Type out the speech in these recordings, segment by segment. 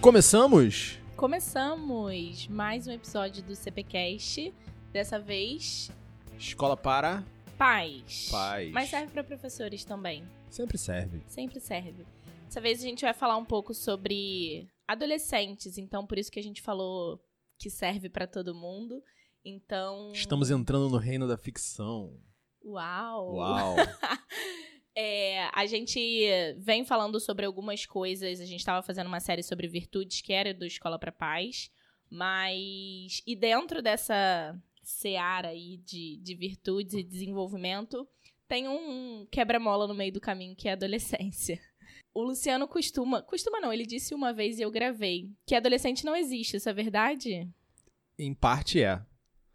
Começamos? Começamos mais um episódio do CPcast. Dessa vez, Escola para pais. pais. Mas serve para professores também. Sempre serve. Sempre serve. Dessa vez a gente vai falar um pouco sobre adolescentes, então por isso que a gente falou que serve para todo mundo. Então, Estamos entrando no reino da ficção. uau. Uau! É, a gente vem falando sobre algumas coisas. A gente estava fazendo uma série sobre virtudes que era do Escola para Paz. Mas. E dentro dessa seara aí de, de virtudes e desenvolvimento, tem um quebra-mola no meio do caminho que é a adolescência. O Luciano costuma. Costuma não, ele disse uma vez e eu gravei. Que adolescente não existe, isso é verdade? em parte é.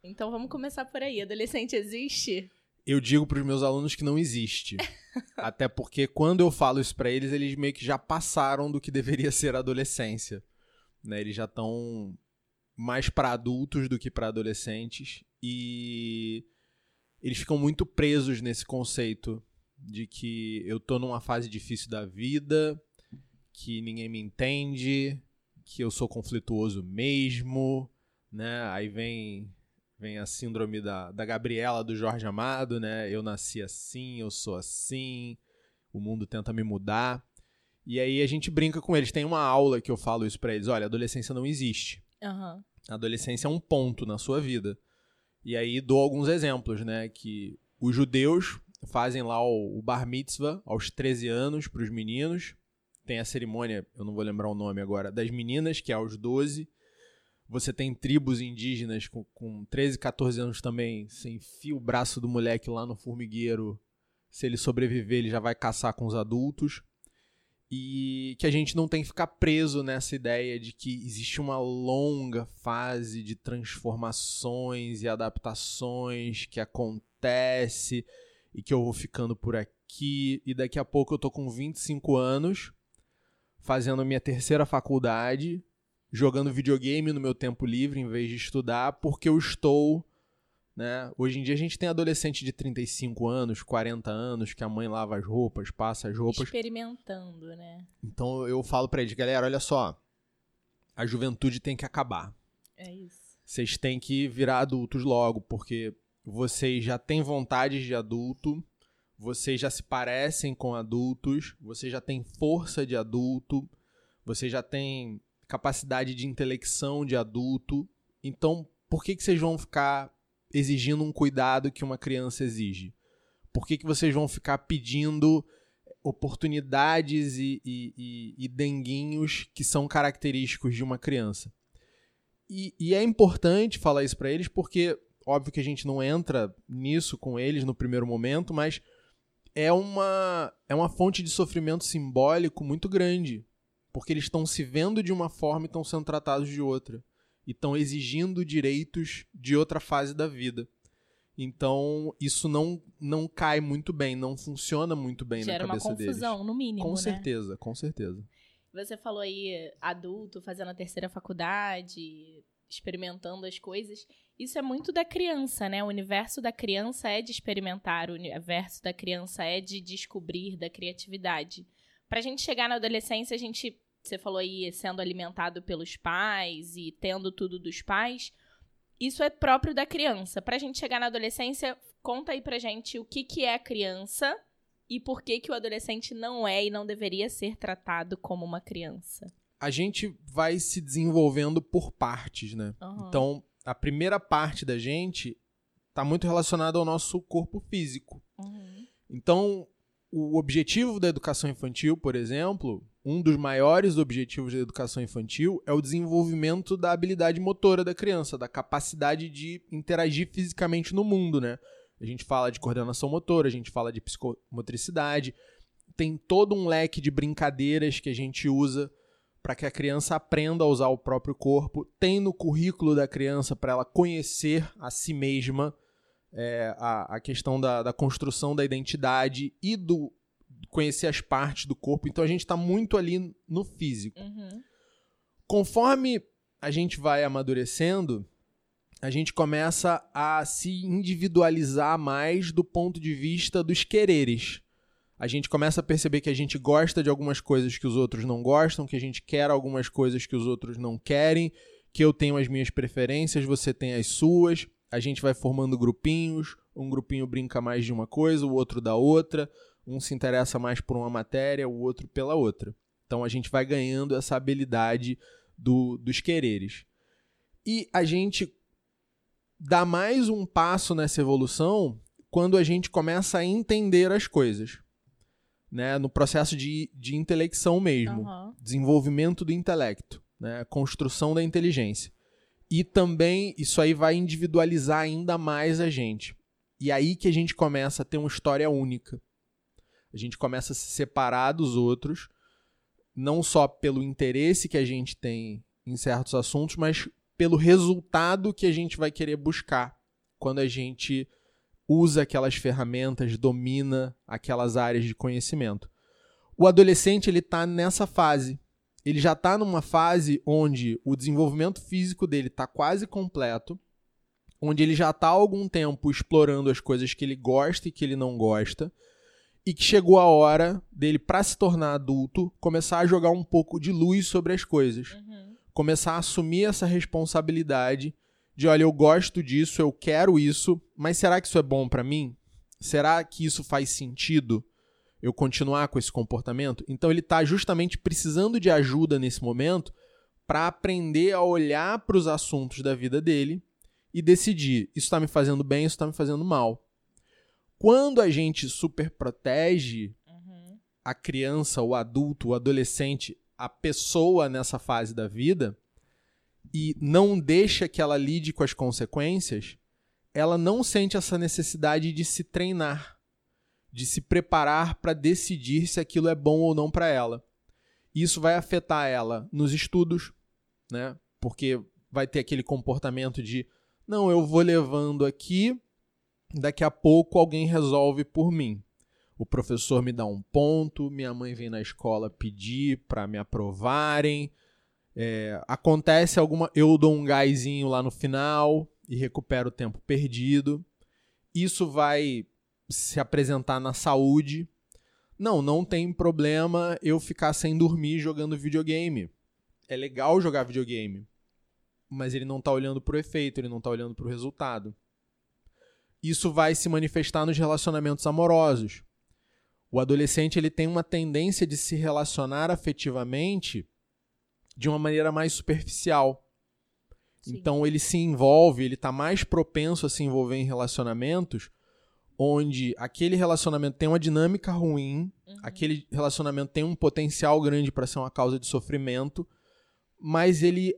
Então vamos começar por aí. Adolescente existe? Eu digo para os meus alunos que não existe. Até porque quando eu falo isso para eles, eles meio que já passaram do que deveria ser a adolescência. Né? Eles já estão mais para adultos do que para adolescentes e eles ficam muito presos nesse conceito de que eu tô numa fase difícil da vida, que ninguém me entende, que eu sou conflituoso mesmo, né? Aí vem vem a síndrome da, da Gabriela do Jorge Amado, né? Eu nasci assim, eu sou assim, o mundo tenta me mudar. E aí a gente brinca com eles. Tem uma aula que eu falo isso pra eles. Olha, adolescência não existe. Aham. A adolescência é um ponto na sua vida. E aí dou alguns exemplos, né? Que os judeus fazem lá o, o bar mitzvah aos 13 anos para os meninos. Tem a cerimônia, eu não vou lembrar o nome agora, das meninas, que é aos 12. Você tem tribos indígenas com, com 13, 14 anos também. Você enfia o braço do moleque lá no formigueiro. Se ele sobreviver, ele já vai caçar com os adultos e que a gente não tem que ficar preso nessa ideia de que existe uma longa fase de transformações e adaptações que acontece e que eu vou ficando por aqui e daqui a pouco eu tô com 25 anos fazendo minha terceira faculdade, jogando videogame no meu tempo livre em vez de estudar, porque eu estou né? Hoje em dia a gente tem adolescente de 35 anos, 40 anos, que a mãe lava as roupas, passa as roupas. Experimentando, né? Então eu falo pra eles, galera, olha só, a juventude tem que acabar. É isso. Vocês têm que virar adultos logo, porque vocês já têm vontades de adulto, vocês já se parecem com adultos, vocês já têm força de adulto, vocês já têm capacidade de intelecção de adulto. Então, por que, que vocês vão ficar exigindo um cuidado que uma criança exige? Por que, que vocês vão ficar pedindo oportunidades e, e, e, e denguinhos que são característicos de uma criança? E, e é importante falar isso para eles porque, óbvio que a gente não entra nisso com eles no primeiro momento, mas é uma, é uma fonte de sofrimento simbólico muito grande. Porque eles estão se vendo de uma forma e estão sendo tratados de outra e estão exigindo direitos de outra fase da vida. Então, isso não, não cai muito bem, não funciona muito bem Gera na uma cabeça confusão, deles. no mínimo, Com né? certeza, com certeza. Você falou aí adulto fazendo a terceira faculdade, experimentando as coisas. Isso é muito da criança, né? O universo da criança é de experimentar, o universo da criança é de descobrir, da criatividade. Pra gente chegar na adolescência, a gente, você falou aí, sendo alimentado pelos pais e tendo tudo dos pais. Isso é próprio da criança. Pra gente chegar na adolescência, conta aí pra gente o que, que é a criança e por que, que o adolescente não é e não deveria ser tratado como uma criança. A gente vai se desenvolvendo por partes, né? Aham. Então, a primeira parte da gente está muito relacionada ao nosso corpo físico. Uhum. Então, o objetivo da educação infantil, por exemplo, um dos maiores objetivos da educação infantil é o desenvolvimento da habilidade motora da criança, da capacidade de interagir fisicamente no mundo, né? A gente fala de coordenação motora, a gente fala de psicomotricidade, tem todo um leque de brincadeiras que a gente usa para que a criança aprenda a usar o próprio corpo, tem no currículo da criança para ela conhecer a si mesma, é, a, a questão da, da construção da identidade e do conhecer as partes do corpo. Então a gente está muito ali no físico. Uhum. Conforme a gente vai amadurecendo, a gente começa a se individualizar mais do ponto de vista dos quereres. A gente começa a perceber que a gente gosta de algumas coisas que os outros não gostam, que a gente quer algumas coisas que os outros não querem, que eu tenho as minhas preferências, você tem as suas. A gente vai formando grupinhos, um grupinho brinca mais de uma coisa, o outro da outra, um se interessa mais por uma matéria, o outro pela outra. Então a gente vai ganhando essa habilidade do, dos quereres. E a gente dá mais um passo nessa evolução quando a gente começa a entender as coisas. Né, no processo de, de intelecção mesmo, Uhum. desenvolvimento do intelecto, né, construção da inteligência. E também isso aí vai individualizar ainda mais a gente. E aí que a gente começa a ter uma história única. A gente começa a se separar dos outros, não só pelo interesse que a gente tem em certos assuntos, mas pelo resultado que a gente vai querer buscar quando a gente usa aquelas ferramentas, domina aquelas áreas de conhecimento. O adolescente ele está nessa fase. Ele já está numa fase onde o desenvolvimento físico dele está quase completo, onde ele já está há algum tempo explorando as coisas que ele gosta e que ele não gosta, e que chegou a hora dele, para se tornar adulto, começar a jogar um pouco de luz sobre as coisas Uhum. começar a assumir essa responsabilidade de, olha, eu gosto disso, eu quero isso, mas será que isso é bom pra mim? Será que isso faz sentido eu continuar com esse comportamento? Então ele tá justamente precisando de ajuda nesse momento para aprender a olhar para os assuntos da vida dele e decidir, isso tá me fazendo bem, isso tá me fazendo mal. Quando a gente super protege Uhum. a criança, o adulto, o adolescente, a pessoa nessa fase da vida e não deixa que ela lide com as consequências, ela não sente essa necessidade de se treinar, de se preparar para decidir se aquilo é bom ou não para ela. Isso vai afetar ela nos estudos, né? Porque vai ter aquele comportamento de não, eu vou levando aqui, daqui a pouco alguém resolve por mim o professor me dá um ponto, minha mãe vem na escola pedir para me aprovarem. É, acontece alguma. Eu dou um gásinho lá no final e recupero o tempo perdido. Isso vai se apresentar na saúde. Não, não tem problema eu ficar sem dormir jogando videogame. É legal jogar videogame. Mas ele não tá olhando pro efeito, ele não tá olhando pro resultado. Isso vai se manifestar nos relacionamentos amorosos. O adolescente ele tem uma tendência de se relacionar afetivamente de uma maneira mais superficial. Sim. Então ele se envolve, ele está mais propenso a se envolver em relacionamentos onde aquele relacionamento tem uma dinâmica ruim, Uhum. aquele relacionamento tem um potencial grande para ser uma causa de sofrimento, mas ele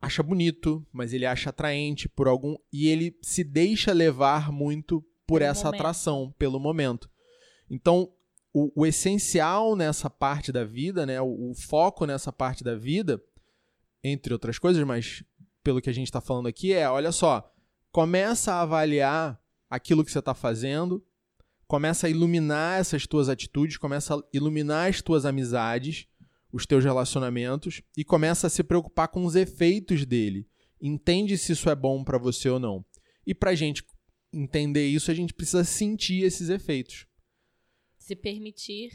acha bonito, mas ele acha atraente por algum e ele se deixa levar muito por Pelo essa momento. atração pelo momento. Então, o, o essencial nessa parte da vida, né, o, o foco nessa parte da vida, entre outras coisas, mas pelo que a gente está falando aqui é, olha só, começa a avaliar aquilo que você está fazendo, começa a iluminar essas tuas atitudes, começa a iluminar as tuas amizades, os teus relacionamentos e começa a se preocupar com os efeitos dele. Entende se isso é bom para você ou não. E pra gente entender isso, a gente precisa sentir esses efeitos. Se permitir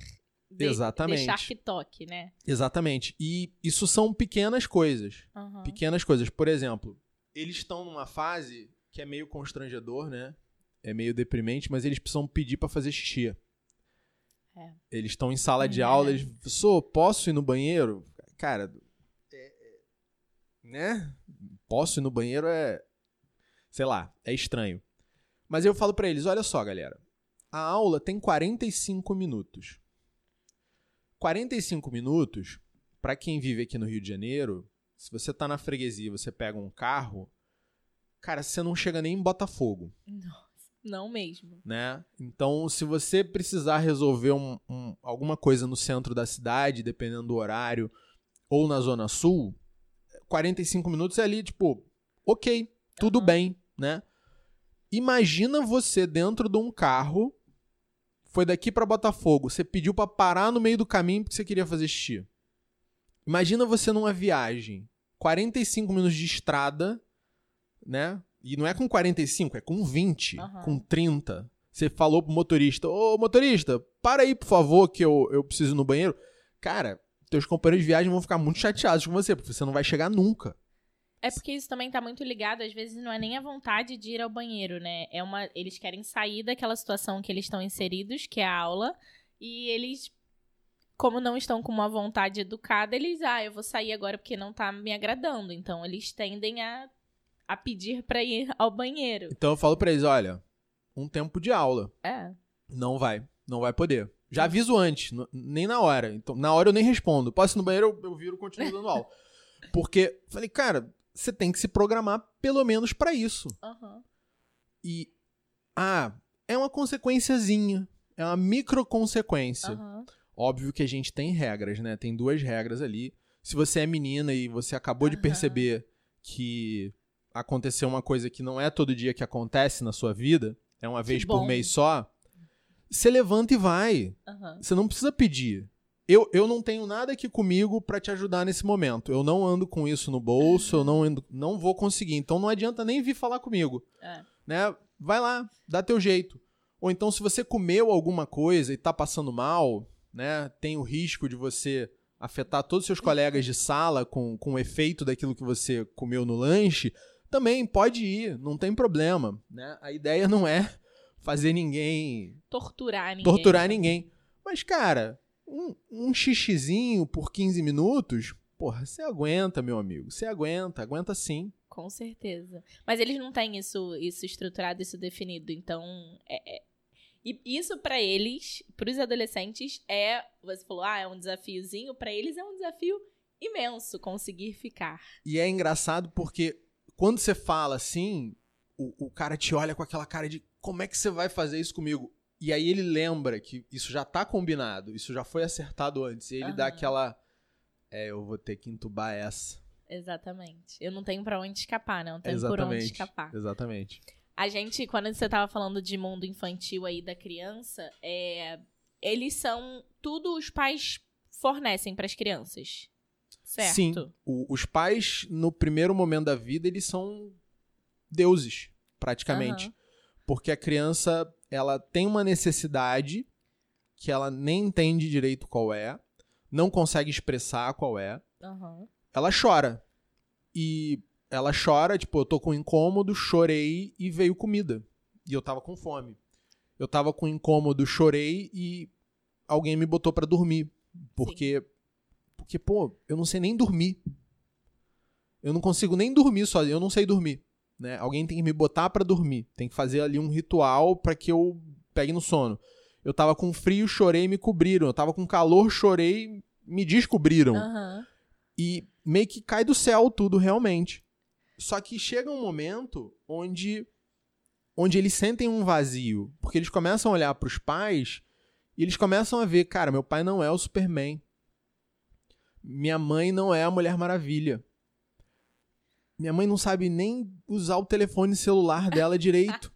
de- Exatamente. deixar que toque, né? Exatamente. E isso são pequenas coisas. Uhum. Pequenas coisas. Por exemplo, eles estão numa fase que é meio constrangedor, né? É meio deprimente, mas eles precisam pedir pra fazer xixi. É. Eles estão em sala de É. aula, eles, professor, posso ir no banheiro? Cara, é- é- né? Posso ir no banheiro é, sei lá, é estranho. Mas eu falo pra eles, olha só, galera, a aula tem 45 minutos. 45 minutos, pra quem vive aqui no Rio de Janeiro, se você tá na freguesia, e você pega um carro, cara, você não chega nem em Botafogo Nossa, não mesmo. né? Então, se você precisar resolver um- um- alguma coisa no centro da cidade, dependendo do horário, ou na Zona Sul, 45 minutos é ali, tipo, ok, tudo Aham. bem, né? Imagina você dentro de um carro, foi daqui pra Botafogo, você pediu pra parar no meio do caminho porque você queria fazer xixi. Imagina você numa viagem, 45 minutos de estrada, né? E não é com 45, é com 20, Aham. com 30. Você falou pro motorista, ô motorista, para aí, por favor, que eu, eu preciso ir no banheiro. Cara, teus companheiros de viagem vão ficar muito chateados com você, porque você não vai chegar nunca. É porque isso também tá muito ligado, às vezes não é nem a vontade de ir ao banheiro, né? É uma, eles querem sair daquela situação que eles estão inseridos, que é a aula, e eles como não estão com uma vontade educada, eles, ah, eu vou sair agora porque não tá me agradando. Então eles tendem a, a pedir para ir ao banheiro. Então eu falo para eles, olha, um tempo de aula. É. Não vai, não vai poder. Já aviso antes, nem na hora. Então, na hora eu nem respondo. Posso ir no banheiro, eu, eu viro e continuo dando aula. Porque, falei, cara, você tem que se programar pelo menos para isso. Uhum. E, ah, é uma consequenciazinha. É uma micro consequência. Uhum. Óbvio que a gente tem regras, né? Tem duas regras ali. Se você é menina e você acabou uhum. de perceber que aconteceu uma coisa que não é todo dia que acontece na sua vida, é uma vez por mês só, você levanta e vai. Uhum. Você não precisa pedir. Eu, eu não tenho nada aqui comigo para te ajudar nesse momento. Eu não ando com isso no bolso, eu não, ando, não vou conseguir. Então não adianta nem vir falar comigo. É. Né? Vai lá, dá teu jeito. Ou então, se você comeu alguma coisa e tá passando mal, né? Tem o risco de você afetar todos os seus colegas de sala com, com o efeito daquilo que você comeu no lanche, também pode ir, não tem problema, né? A ideia não é fazer ninguém torturar ninguém. Torturar ninguém. Mas cara, um, um xixizinho por 15 minutos, porra, você aguenta, meu amigo. Você aguenta, aguenta sim. Com certeza. Mas eles não têm isso, isso estruturado, isso definido. Então, é, é e isso para eles, para os adolescentes, é. Você falou, ah, é um desafiozinho. Para eles é um desafio imenso conseguir ficar. E é engraçado porque quando você fala assim, o, o cara te olha com aquela cara de como é que você vai fazer isso comigo? E aí ele lembra que isso já tá combinado, isso já foi acertado antes. E ele uhum. dá aquela. É, eu vou ter que entubar essa. Exatamente. Eu não tenho para onde escapar, não tenho por onde escapar. Exatamente. A gente, quando você tava falando de mundo infantil aí da criança, é, eles são tudo os pais fornecem para as crianças. Certo? Sim. O, os pais, no primeiro momento da vida, eles são deuses, praticamente. Uhum. Porque a criança, ela tem uma necessidade que ela nem entende direito qual é, não consegue expressar qual é. Uhum. Ela chora. E ela chora, tipo, eu tô com incômodo, chorei e veio comida. E eu tava com fome. Eu tava com incômodo, chorei e alguém me botou para dormir. Porque, porque, pô, eu não sei nem dormir. Eu não consigo nem dormir sozinho, eu não sei dormir. Né? Alguém tem que me botar para dormir. Tem que fazer ali um ritual para que eu pegue no sono. Eu tava com frio, chorei e me cobriram. Eu tava com calor, chorei me descobriram. Uhum. E meio que cai do céu tudo realmente. Só que chega um momento onde onde eles sentem um vazio, porque eles começam a olhar para os pais e eles começam a ver, cara, meu pai não é o Superman. Minha mãe não é a Mulher Maravilha. Minha mãe não sabe nem usar o telefone celular dela direito.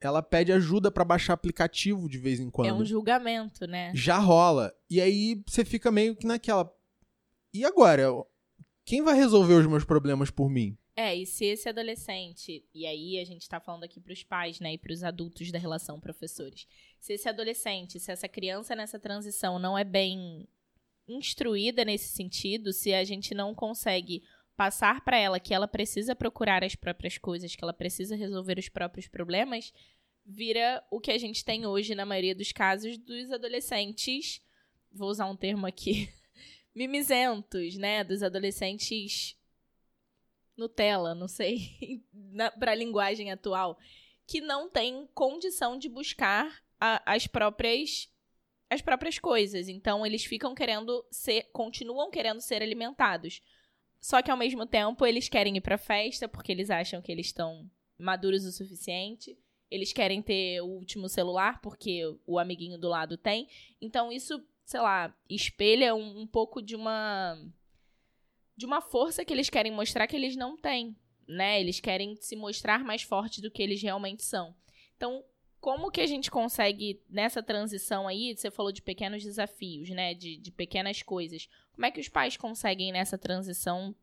Ela pede ajuda para baixar aplicativo de vez em quando. É um julgamento, né? Já rola. E aí você fica meio que naquela. E agora? Quem vai resolver os meus problemas por mim? É, e se esse adolescente, e aí a gente está falando aqui para os pais, né, e para os adultos da relação professores, se esse adolescente, se essa criança nessa transição não é bem instruída nesse sentido, se a gente não consegue passar para ela que ela precisa procurar as próprias coisas, que ela precisa resolver os próprios problemas, vira o que a gente tem hoje na maioria dos casos dos adolescentes, vou usar um termo aqui, mimizentos, né, dos adolescentes Nutella, não sei, para a linguagem atual, que não tem condição de buscar a, as próprias as próprias coisas. Então eles ficam querendo ser, continuam querendo ser alimentados. Só que ao mesmo tempo eles querem ir para festa porque eles acham que eles estão maduros o suficiente. Eles querem ter o último celular porque o amiguinho do lado tem. Então isso, sei lá, espelha um, um pouco de uma de uma força que eles querem mostrar que eles não têm, né? Eles querem se mostrar mais fortes do que eles realmente são. Então, como que a gente consegue, nessa transição aí, você falou de pequenos desafios, né? De, de pequenas coisas. Como é que os pais conseguem, nessa transição,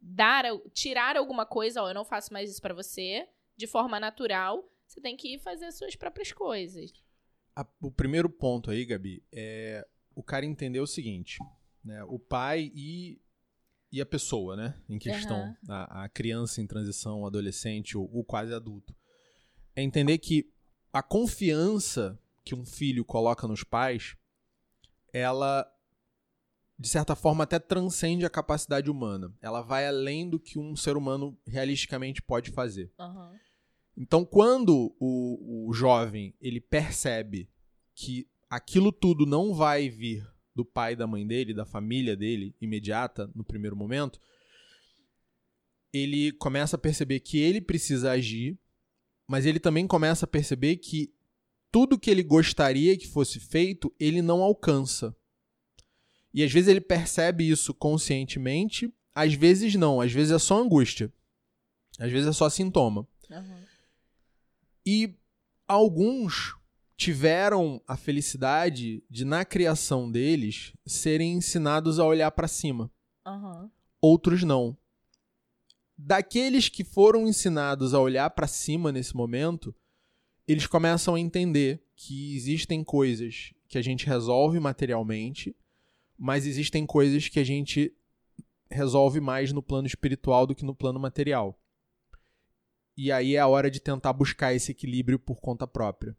dar, tirar alguma coisa, ó, eu não faço mais isso para você, de forma natural, Você tem que ir fazer as suas próprias coisas. A- o primeiro ponto aí, Gabi, é o cara entender o seguinte, né? O pai e, e a pessoa, né? Em questão, Aham. a, a criança em transição, o adolescente, o, o quase adulto. É entender que a confiança que um filho coloca nos pais, ela, de certa forma, até transcende a capacidade humana. Ela vai além do que um ser humano realisticamente pode fazer. Aham. Então, quando o, o jovem ele percebe que aquilo tudo não vai vir do pai da mãe dele, da família dele, imediata, no primeiro momento, ele começa a perceber que ele precisa agir, mas ele também começa a perceber que tudo que ele gostaria que fosse feito, ele não alcança. E às vezes ele percebe isso conscientemente, às vezes não, às vezes é só angústia. Às vezes é só sintoma. Aham. E alguns tiveram a felicidade de, na criação deles, serem ensinados a olhar para cima. Aham. Outros não. Daqueles que foram ensinados a olhar para cima nesse momento, eles começam a entender que existem coisas que a gente resolve materialmente, mas existem coisas que a gente resolve mais no plano espiritual do que no plano material. E aí é a hora de tentar buscar esse equilíbrio por conta própria.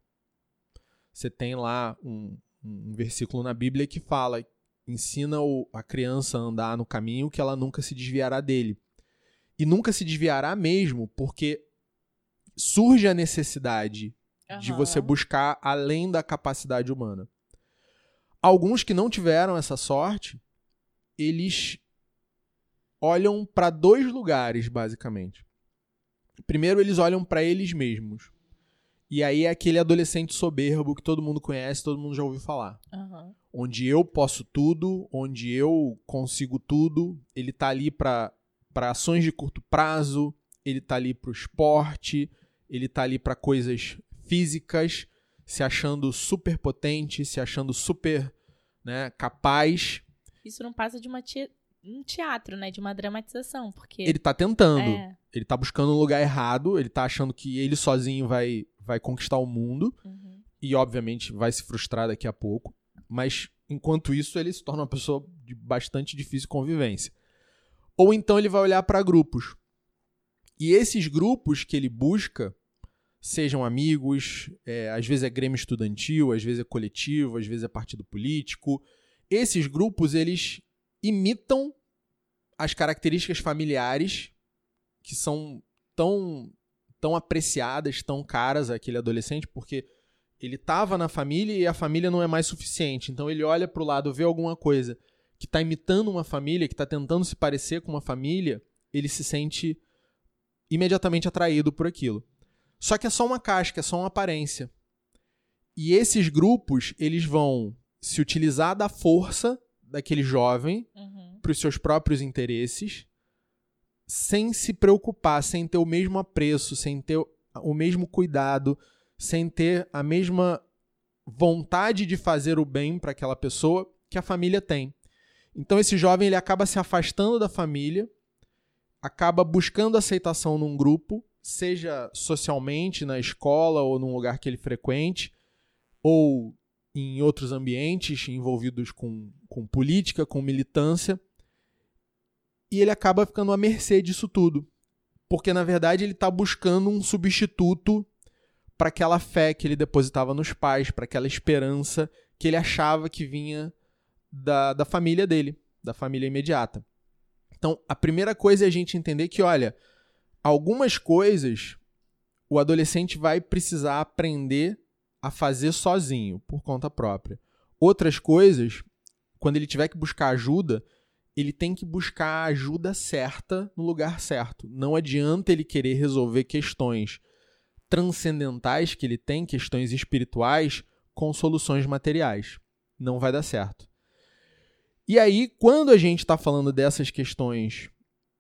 Você tem lá um, um versículo na Bíblia que fala: ensina a criança a andar no caminho que ela nunca se desviará dele. E nunca se desviará mesmo, porque surge a necessidade de Aham. você buscar além da capacidade humana. Alguns que não tiveram essa sorte, eles olham para dois lugares, basicamente. Primeiro, eles olham para eles mesmos. E aí é aquele adolescente soberbo que todo mundo conhece, todo mundo já ouviu falar. Aham. Onde eu posso tudo, onde eu consigo tudo. Ele tá ali para para ações de curto prazo, ele tá ali pro esporte, ele tá ali para coisas físicas, se achando super potente, se achando super, né, capaz. Isso não passa de uma te- um teatro, né? De uma dramatização, porque... Ele tá tentando. É. Ele tá buscando um lugar errado, ele tá achando que ele sozinho vai vai conquistar o mundo Uhum. e obviamente vai se frustrar daqui a pouco, mas enquanto isso ele se torna uma pessoa de bastante difícil convivência. Ou então ele vai olhar para grupos. E esses grupos que ele busca, sejam amigos, é, às vezes é grêmio estudantil, às vezes é coletivo, às vezes é partido político, esses grupos eles imitam as características familiares que são tão tão apreciadas, tão caras àquele adolescente, porque ele tava na família e a família não é mais suficiente. Então ele olha pro lado, vê alguma coisa que tá imitando uma família, que tá tentando se parecer com uma família, ele se sente imediatamente atraído por aquilo. Só que é só uma casca, é só uma aparência. E esses grupos, eles vão se utilizar da força daquele jovem Uhum. para os seus próprios interesses, sem se preocupar, sem ter o mesmo apreço, sem ter o mesmo cuidado, sem ter a mesma vontade de fazer o bem para aquela pessoa que a família tem. Então esse jovem ele acaba se afastando da família, acaba buscando aceitação num grupo, seja socialmente na escola ou num lugar que ele frequente, ou em outros ambientes envolvidos com, com política, com militância, e ele acaba ficando à mercê disso tudo. Porque, na verdade, ele está buscando um substituto para aquela fé que ele depositava nos pais, para aquela esperança que ele achava que vinha da, da família dele, da família imediata. Então, a primeira coisa é a gente entender que, olha, algumas coisas o adolescente vai precisar aprender a fazer sozinho, por conta própria. Outras coisas, quando ele tiver que buscar ajuda, ele tem que buscar a ajuda certa no lugar certo. Não adianta ele querer resolver questões transcendentais que ele tem, questões espirituais, com soluções materiais. Não vai dar certo. E aí, quando a gente está falando dessas questões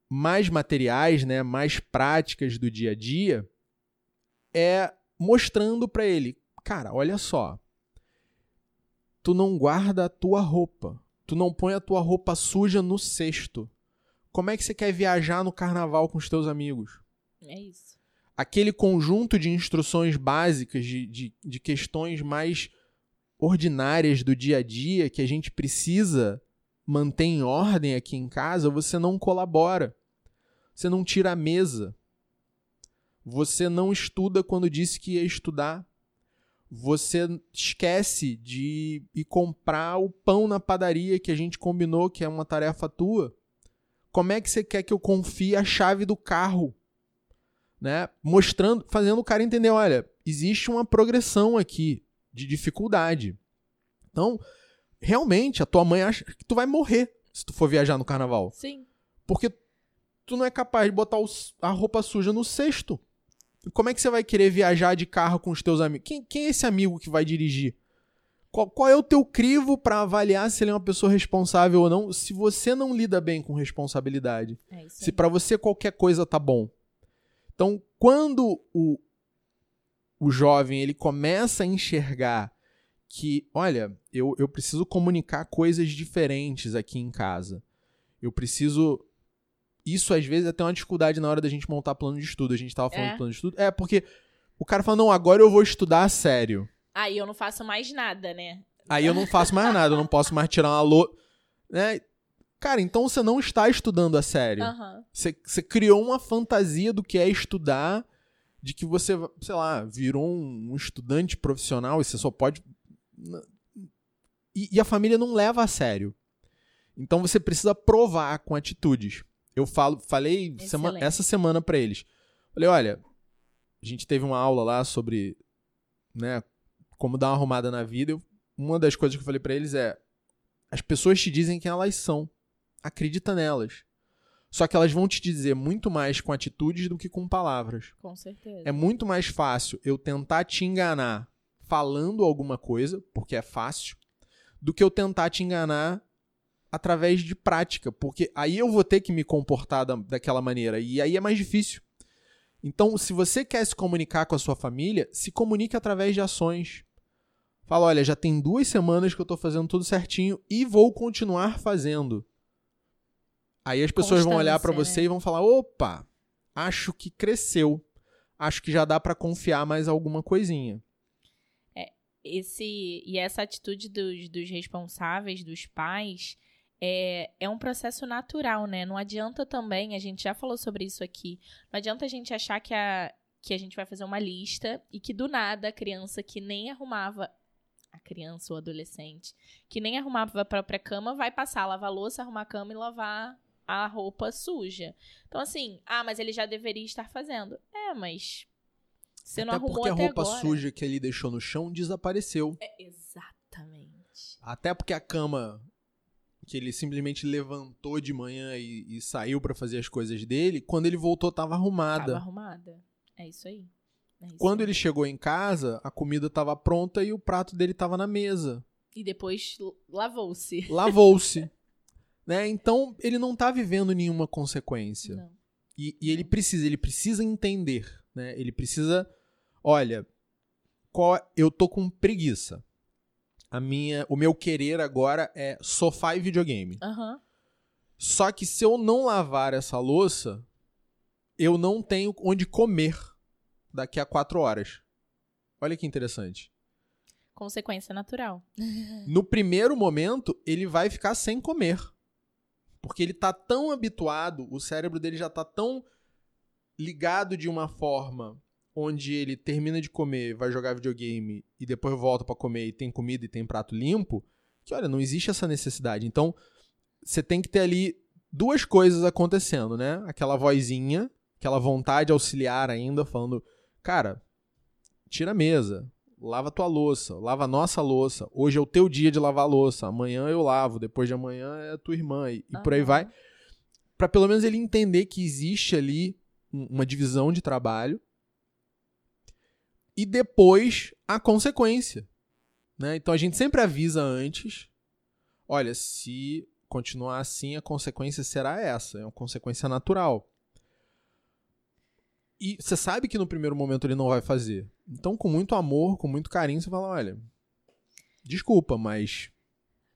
mais materiais, né, mais práticas do dia a dia, é mostrando para ele, cara, olha só, tu não guarda a tua roupa, tu não põe a tua roupa suja no cesto. Como é que você quer viajar no carnaval com os teus amigos? É isso. aquele conjunto de instruções básicas, de, de, de questões mais ordinárias do dia a dia que a gente precisa manter em ordem aqui em casa, você não colabora. Você não tira a mesa. Você não estuda quando disse que ia estudar. Você esquece de ir comprar o pão na padaria que a gente combinou que é uma tarefa tua. Como é que você quer que eu confie a chave do carro? Né? Mostrando, fazendo o cara entender, olha, existe uma progressão aqui de dificuldade. Então, realmente, a tua mãe acha que tu vai morrer se tu for viajar no carnaval. Sim. Porque tu não é capaz de botar a roupa suja no cesto. Como é que você vai querer viajar de carro com os teus amigos? Quem, quem é esse amigo que vai dirigir? Qual, qual é o teu crivo para avaliar se ele é uma pessoa responsável ou não, se você não lida bem com responsabilidade? É isso se para você qualquer coisa tá bom. Então, quando o, o jovem ele começa a enxergar que, olha, eu, eu preciso comunicar coisas diferentes aqui em casa. Eu preciso. Isso às vezes é até uma dificuldade na hora da gente montar plano de estudo. A gente tava falando É? de plano de estudo. É, porque o cara fala, não, agora eu vou estudar a sério. Aí eu não faço mais nada, né? Aí eu não faço mais nada, eu não posso mais tirar uma lo... né? Cara, então você não está estudando a sério. Você, você criou uma fantasia do que é estudar, de que você, sei lá, virou um, um estudante profissional e você só pode. E, e a família não leva a sério. Então você precisa provar com atitudes. Eu falo, falei sema- essa semana pra eles. Falei, olha, a gente teve uma aula lá sobre, né, como dar uma arrumada na vida. Eu- uma das coisas que eu falei pra eles é: as pessoas te dizem quem elas são. Acredita nelas. Só que elas vão te dizer muito mais com atitudes do que com palavras. Com certeza. É muito mais fácil eu tentar te enganar falando alguma coisa, porque é fácil, do que eu tentar te enganar através de prática, porque aí eu vou ter que me comportar da, daquela maneira e aí é mais difícil. Então, se você quer se comunicar com a sua família, se comunique através de ações. Fala, olha, já tem duas semanas que eu tô fazendo tudo certinho e vou continuar fazendo. Aí as pessoas vão olhar Constância, você né? e vão falar, opa, acho que cresceu. Acho que já dá pra confiar mais alguma coisinha. Esse e essa atitude dos, dos responsáveis, dos pais, é, é um processo natural, né? Não adianta também, a gente já falou sobre isso aqui, não adianta a gente achar que a, que a gente vai fazer uma lista e que do nada a criança que nem arrumava a criança ou adolescente que nem arrumava a própria cama vai passar a lavar a louça, arrumar a cama e lavar a roupa suja. Então assim, ah, mas ele já deveria estar fazendo. É, mas você não Até arrumou porque a roupa agora. suja que ele deixou no chão desapareceu. É, exatamente. Até porque a cama que ele simplesmente levantou de manhã e, e saiu pra fazer as coisas dele, quando ele voltou tava arrumada. Tava arrumada. É isso aí. É isso Quando aí. ele chegou em casa, a comida tava pronta e o prato dele tava na mesa. E depois lavou-se. Lavou-se. né? Então, ele não tá vivendo nenhuma consequência. Não. E, e ele precisa, ele precisa entender, né? Ele precisa, olha, qual- eu tô com preguiça. A minha, o meu querer agora é sofá e videogame. Aham. Só que se eu não lavar essa louça, eu não tenho onde comer daqui a quatro horas. Olha que interessante. Consequência natural. No primeiro momento, ele vai ficar sem comer. Porque ele tá tão habituado, o cérebro dele já tá tão ligado de uma forma onde ele termina de comer, vai jogar videogame e depois volta pra comer e tem comida e tem prato limpo, que olha, não existe essa necessidade. Então, você tem que ter ali duas coisas acontecendo, né? Aquela vozinha, aquela vontade auxiliar ainda falando, cara, tira a mesa, lava tua louça, lava a nossa louça. Hoje é o teu dia de lavar a louça. Amanhã eu lavo, depois de amanhã é a tua irmã e, por aí vai. Pra pelo menos ele entender que existe ali um- uma divisão de trabalho e depois a consequência, né? Então a gente sempre avisa antes, olha, se continuar assim, a consequência será essa, é uma consequência natural. E você sabe que no primeiro momento ele não vai fazer. Então, com muito amor, com muito carinho, você fala: olha, desculpa, mas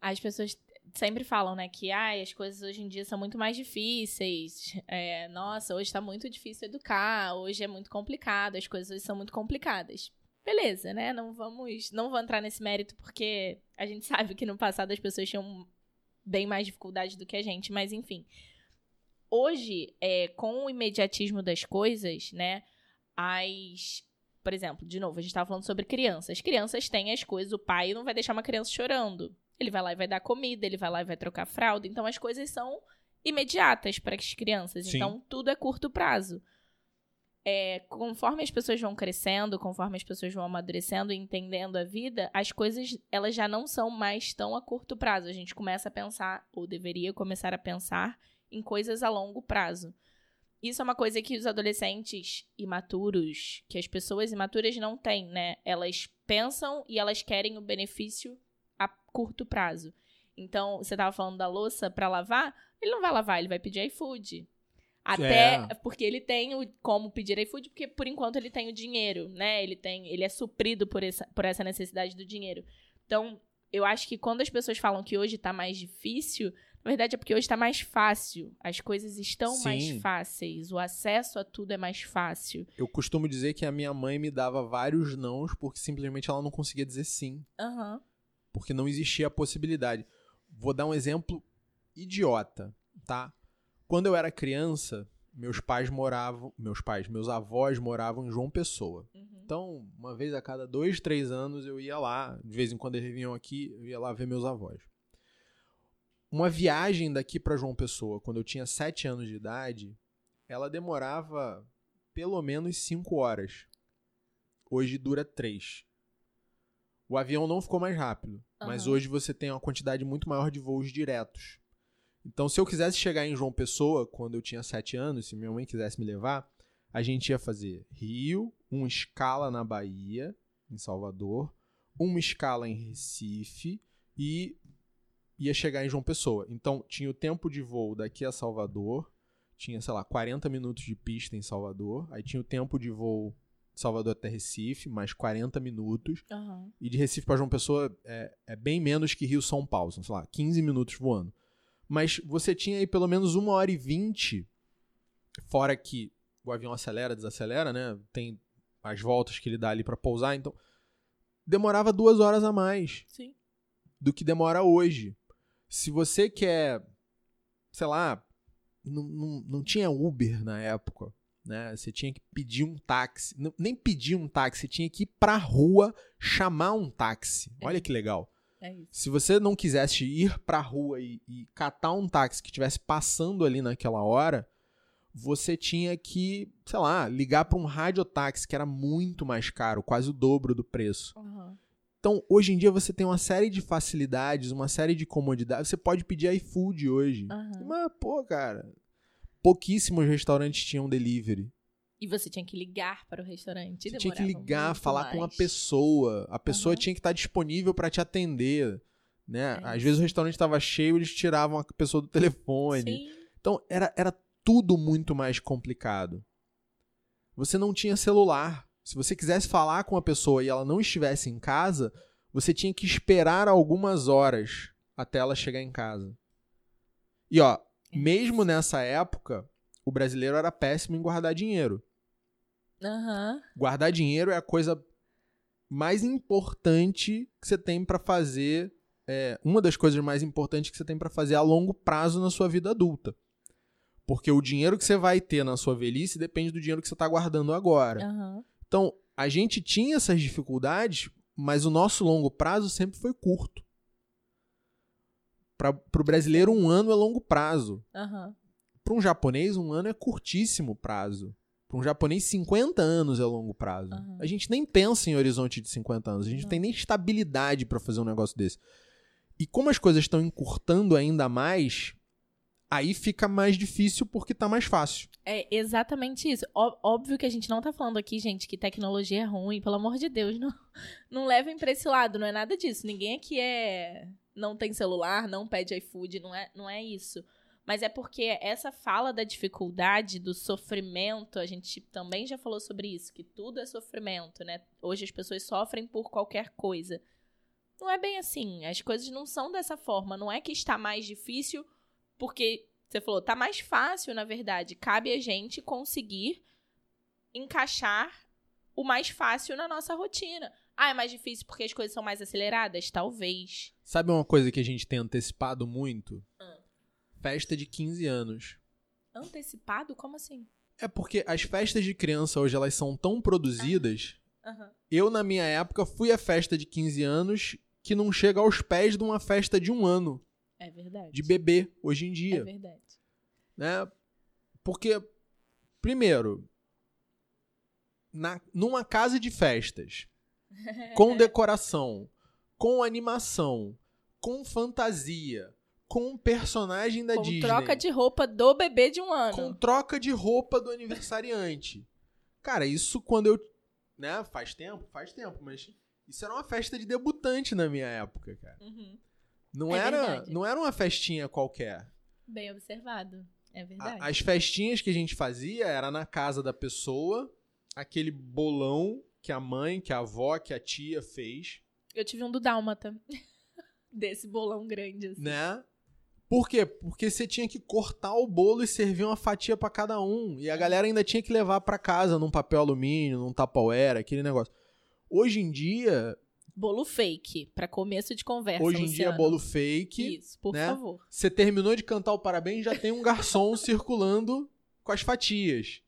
As pessoas sempre falam, né, que ai, as coisas hoje em dia são muito mais difíceis. É, nossa, hoje tá muito difícil educar, hoje é muito complicado, as coisas hoje são muito complicadas. Beleza, né? Não vamos, não vou entrar nesse mérito porque a gente sabe que no passado as pessoas tinham bem mais dificuldade do que a gente, mas enfim. Hoje, é, com o imediatismo das coisas, né, as por exemplo, de novo, a gente estava falando sobre crianças. Crianças têm as coisas, o pai não vai deixar uma criança chorando. Ele vai lá e vai dar comida, ele vai lá e vai trocar fralda. Então as coisas são imediatas para as crianças. Sim. Então tudo é curto prazo. É, conforme as pessoas vão crescendo, conforme as pessoas vão amadurecendo e entendendo a vida, as coisas elas já não são mais tão a curto prazo. A gente começa a pensar, ou deveria começar a pensar, em coisas a longo prazo. Isso é uma coisa que os adolescentes imaturos, que as pessoas imaturas não têm, né? Elas pensam e elas querem o benefício curto prazo. Então, você estava falando da louça para lavar, ele não vai lavar, ele vai pedir iFood. Até é. porque ele tem o, como pedir iFood, porque por enquanto ele tem o dinheiro, né? Ele tem, ele é suprido por essa, por essa necessidade do dinheiro. Então, eu acho que quando as pessoas falam que hoje está mais difícil, na verdade é porque hoje está mais fácil. As coisas estão Sim. mais fáceis. O acesso a tudo é mais fácil. Eu costumo dizer que a minha mãe me dava vários nãos porque simplesmente ela não conseguia dizer sim. Uhum. Porque não existia a possibilidade. Vou dar um exemplo idiota, tá? Quando eu era criança, meus pais moravam. Meus pais, meus avós moravam em João Pessoa. Uhum. Então, uma vez a cada dois, três anos eu ia lá. De vez em quando eles vinham aqui, eu ia lá ver meus avós. Uma viagem daqui para João Pessoa, quando eu tinha sete anos de idade, ela demorava pelo menos cinco horas. Hoje dura três. O avião não ficou mais rápido, uhum. mas hoje você tem uma quantidade muito maior de voos diretos. Então, se eu quisesse chegar em João Pessoa, quando eu tinha sete anos, se minha mãe quisesse me levar, a gente ia fazer Rio, uma escala na Bahia, em Salvador, uma escala em Recife e ia chegar em João Pessoa. Então, tinha o tempo de voo daqui a Salvador, tinha, sei lá, 40 minutos de pista em Salvador, aí tinha o tempo de voo Salvador até Recife, mais 40 minutos. Uhum. E de Recife para João Pessoa é, é bem menos que Rio-São Paulo, são, sei lá, 15 minutos voando. Mas você tinha aí pelo menos uma hora e vinte, fora que o avião acelera, desacelera, né? Tem as voltas que ele dá ali para pousar, então demorava duas horas a mais Sim. do que demora hoje. Se você quer, sei lá, não, não, não tinha Uber na época, né? Você tinha que pedir um táxi, não, nem pedir um táxi, você tinha que ir pra rua chamar um táxi. É. Olha que legal. É Se você não quisesse ir pra rua e, e catar um táxi que estivesse passando ali naquela hora, você tinha que, sei lá, ligar para um radiotáxi, que era muito mais caro, quase o dobro do preço. Uhum. Então, hoje em dia você tem uma série de facilidades, uma série de comodidades. Você pode pedir iFood hoje. Uhum. Mas, pô, cara, pouquíssimos restaurantes tinham delivery. E você tinha que ligar para o restaurante. Você tinha que ligar, falar mais. com a pessoa. A pessoa uhum. tinha que estar disponível para te atender. Né? É Às vezes o restaurante estava cheio, eles tiravam a pessoa do telefone. Sim. Então era, era tudo muito mais complicado. Você não tinha celular. Se você quisesse falar com a pessoa e ela não estivesse em casa, você tinha que esperar algumas horas até ela chegar em casa. E ó, mesmo nessa época, o brasileiro era péssimo em guardar dinheiro. Uhum. Guardar dinheiro é a coisa mais importante que você tem para fazer. É, uma das coisas mais importantes que você tem para fazer a longo prazo na sua vida adulta. Porque o dinheiro que você vai ter na sua velhice depende do dinheiro que você está guardando agora. Uhum. Então, a gente tinha essas dificuldades, mas o nosso longo prazo sempre foi curto. Para o brasileiro, um ano é longo prazo. Uhum. Para um japonês, um ano é curtíssimo prazo. Para um japonês, 50 anos é longo prazo. Uhum. A gente nem pensa em horizonte de 50 anos. A gente não, tem nem estabilidade para fazer um negócio desse. E como as coisas estão encurtando ainda mais, aí fica mais difícil porque tá mais fácil. É exatamente isso. Ó, óbvio que a gente não tá falando aqui, gente, que tecnologia é ruim, pelo amor de Deus, não, não levem pra esse lado, não é nada disso. Ninguém aqui é. Não tem celular, não pede iFood, não é, não é isso. Mas é porque essa fala da dificuldade, do sofrimento, a gente também já falou sobre isso, que tudo é sofrimento, né? Hoje as pessoas sofrem por qualquer coisa. Não é bem assim. As coisas não são dessa forma. Não é que está mais difícil porque você falou, tá mais fácil, na verdade. Cabe a gente conseguir encaixar o mais fácil na nossa rotina. Ah, é mais difícil porque as coisas são mais aceleradas? Talvez. Sabe uma coisa que a gente tem antecipado muito? Ah. Festa de 15 anos. Antecipado? Como assim? É porque as festas de criança hoje elas são tão produzidas. Aham. Eu, na minha época, fui à festa de 15 anos que não chega aos pés de uma festa de um ano, É verdade. de bebê, hoje em É dia. verdade. né? Porque, primeiro, na, numa casa de festas, com decoração, com animação, com fantasia, com personagem da Com Disney, troca de roupa do bebê de um ano. com troca de roupa do aniversariante. Cara, isso quando eu. Né, faz tempo? Faz tempo, mas isso era uma festa de debutante na minha época, cara. Uhum. Não, É era, verdade. não era uma festinha qualquer. Bem observado. É A- verdade. As festinhas que a gente fazia era na casa da pessoa, aquele bolão que a mãe, que a avó, que a tia fez, Eu tive um do Dálmata. Desse bolão grande, assim. né? Por quê? Porque você tinha que cortar o bolo e servir uma fatia pra cada um. E a galera ainda tinha que levar pra casa num papel alumínio, num tupperware, aquele negócio. Hoje em dia, Bolo fake, pra começo de conversa. hoje em dia é Luciano. bolo fake. Isso, por né? favor. Você terminou de cantar o parabéns, já tem um garçom circulando com as fatias.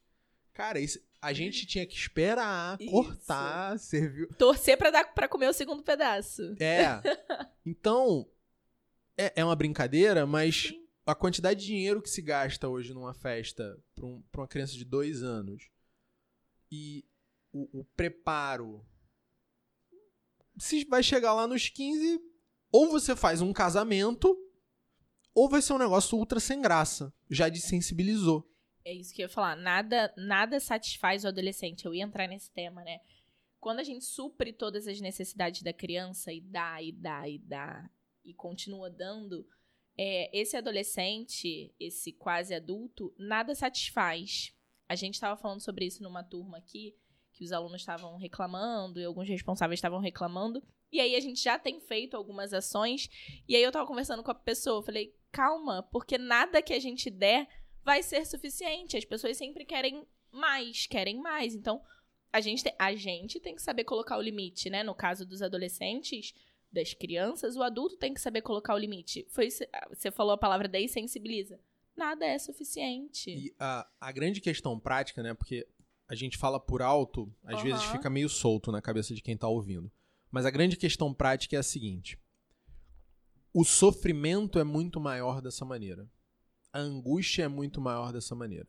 Cara, isso, a gente tinha que esperar, Isso. cortar, servir. Torcer pra, dar, pra comer o segundo pedaço. É. Então, é, é uma brincadeira, mas Sim. a quantidade de dinheiro que se gasta hoje numa festa pra, um- pra uma criança de dois anos e o, o preparo. Se vai chegar lá nos 15, ou você faz um casamento, ou vai ser um negócio ultra sem graça. Já desensibilizou. É isso que eu ia falar. Nada, nada satisfaz o adolescente. Eu ia entrar nesse tema, né? Quando a gente supre todas as necessidades da criança e dá, e dá, e dá, e continua dando, é, esse adolescente, esse quase adulto, nada satisfaz. A gente estava falando sobre isso numa turma aqui, que os alunos estavam reclamando e alguns responsáveis estavam reclamando. E aí a gente já tem feito algumas ações. E aí eu tava conversando com a pessoa, falei, calma, porque nada que a gente der vai ser suficiente. As pessoas sempre querem mais, querem mais. Então, a gente, tem, a gente tem que saber colocar o limite, né? No caso dos adolescentes, das crianças, o adulto tem que saber colocar o limite. Foi isso- você falou a palavra desensibiliza. Nada é suficiente. E a, a grande questão prática, né? Porque a gente fala por alto, às Aham. vezes fica meio solto na cabeça de quem tá ouvindo. Mas a grande questão prática é a seguinte: o sofrimento é muito maior dessa maneira. A angústia é muito maior dessa maneira.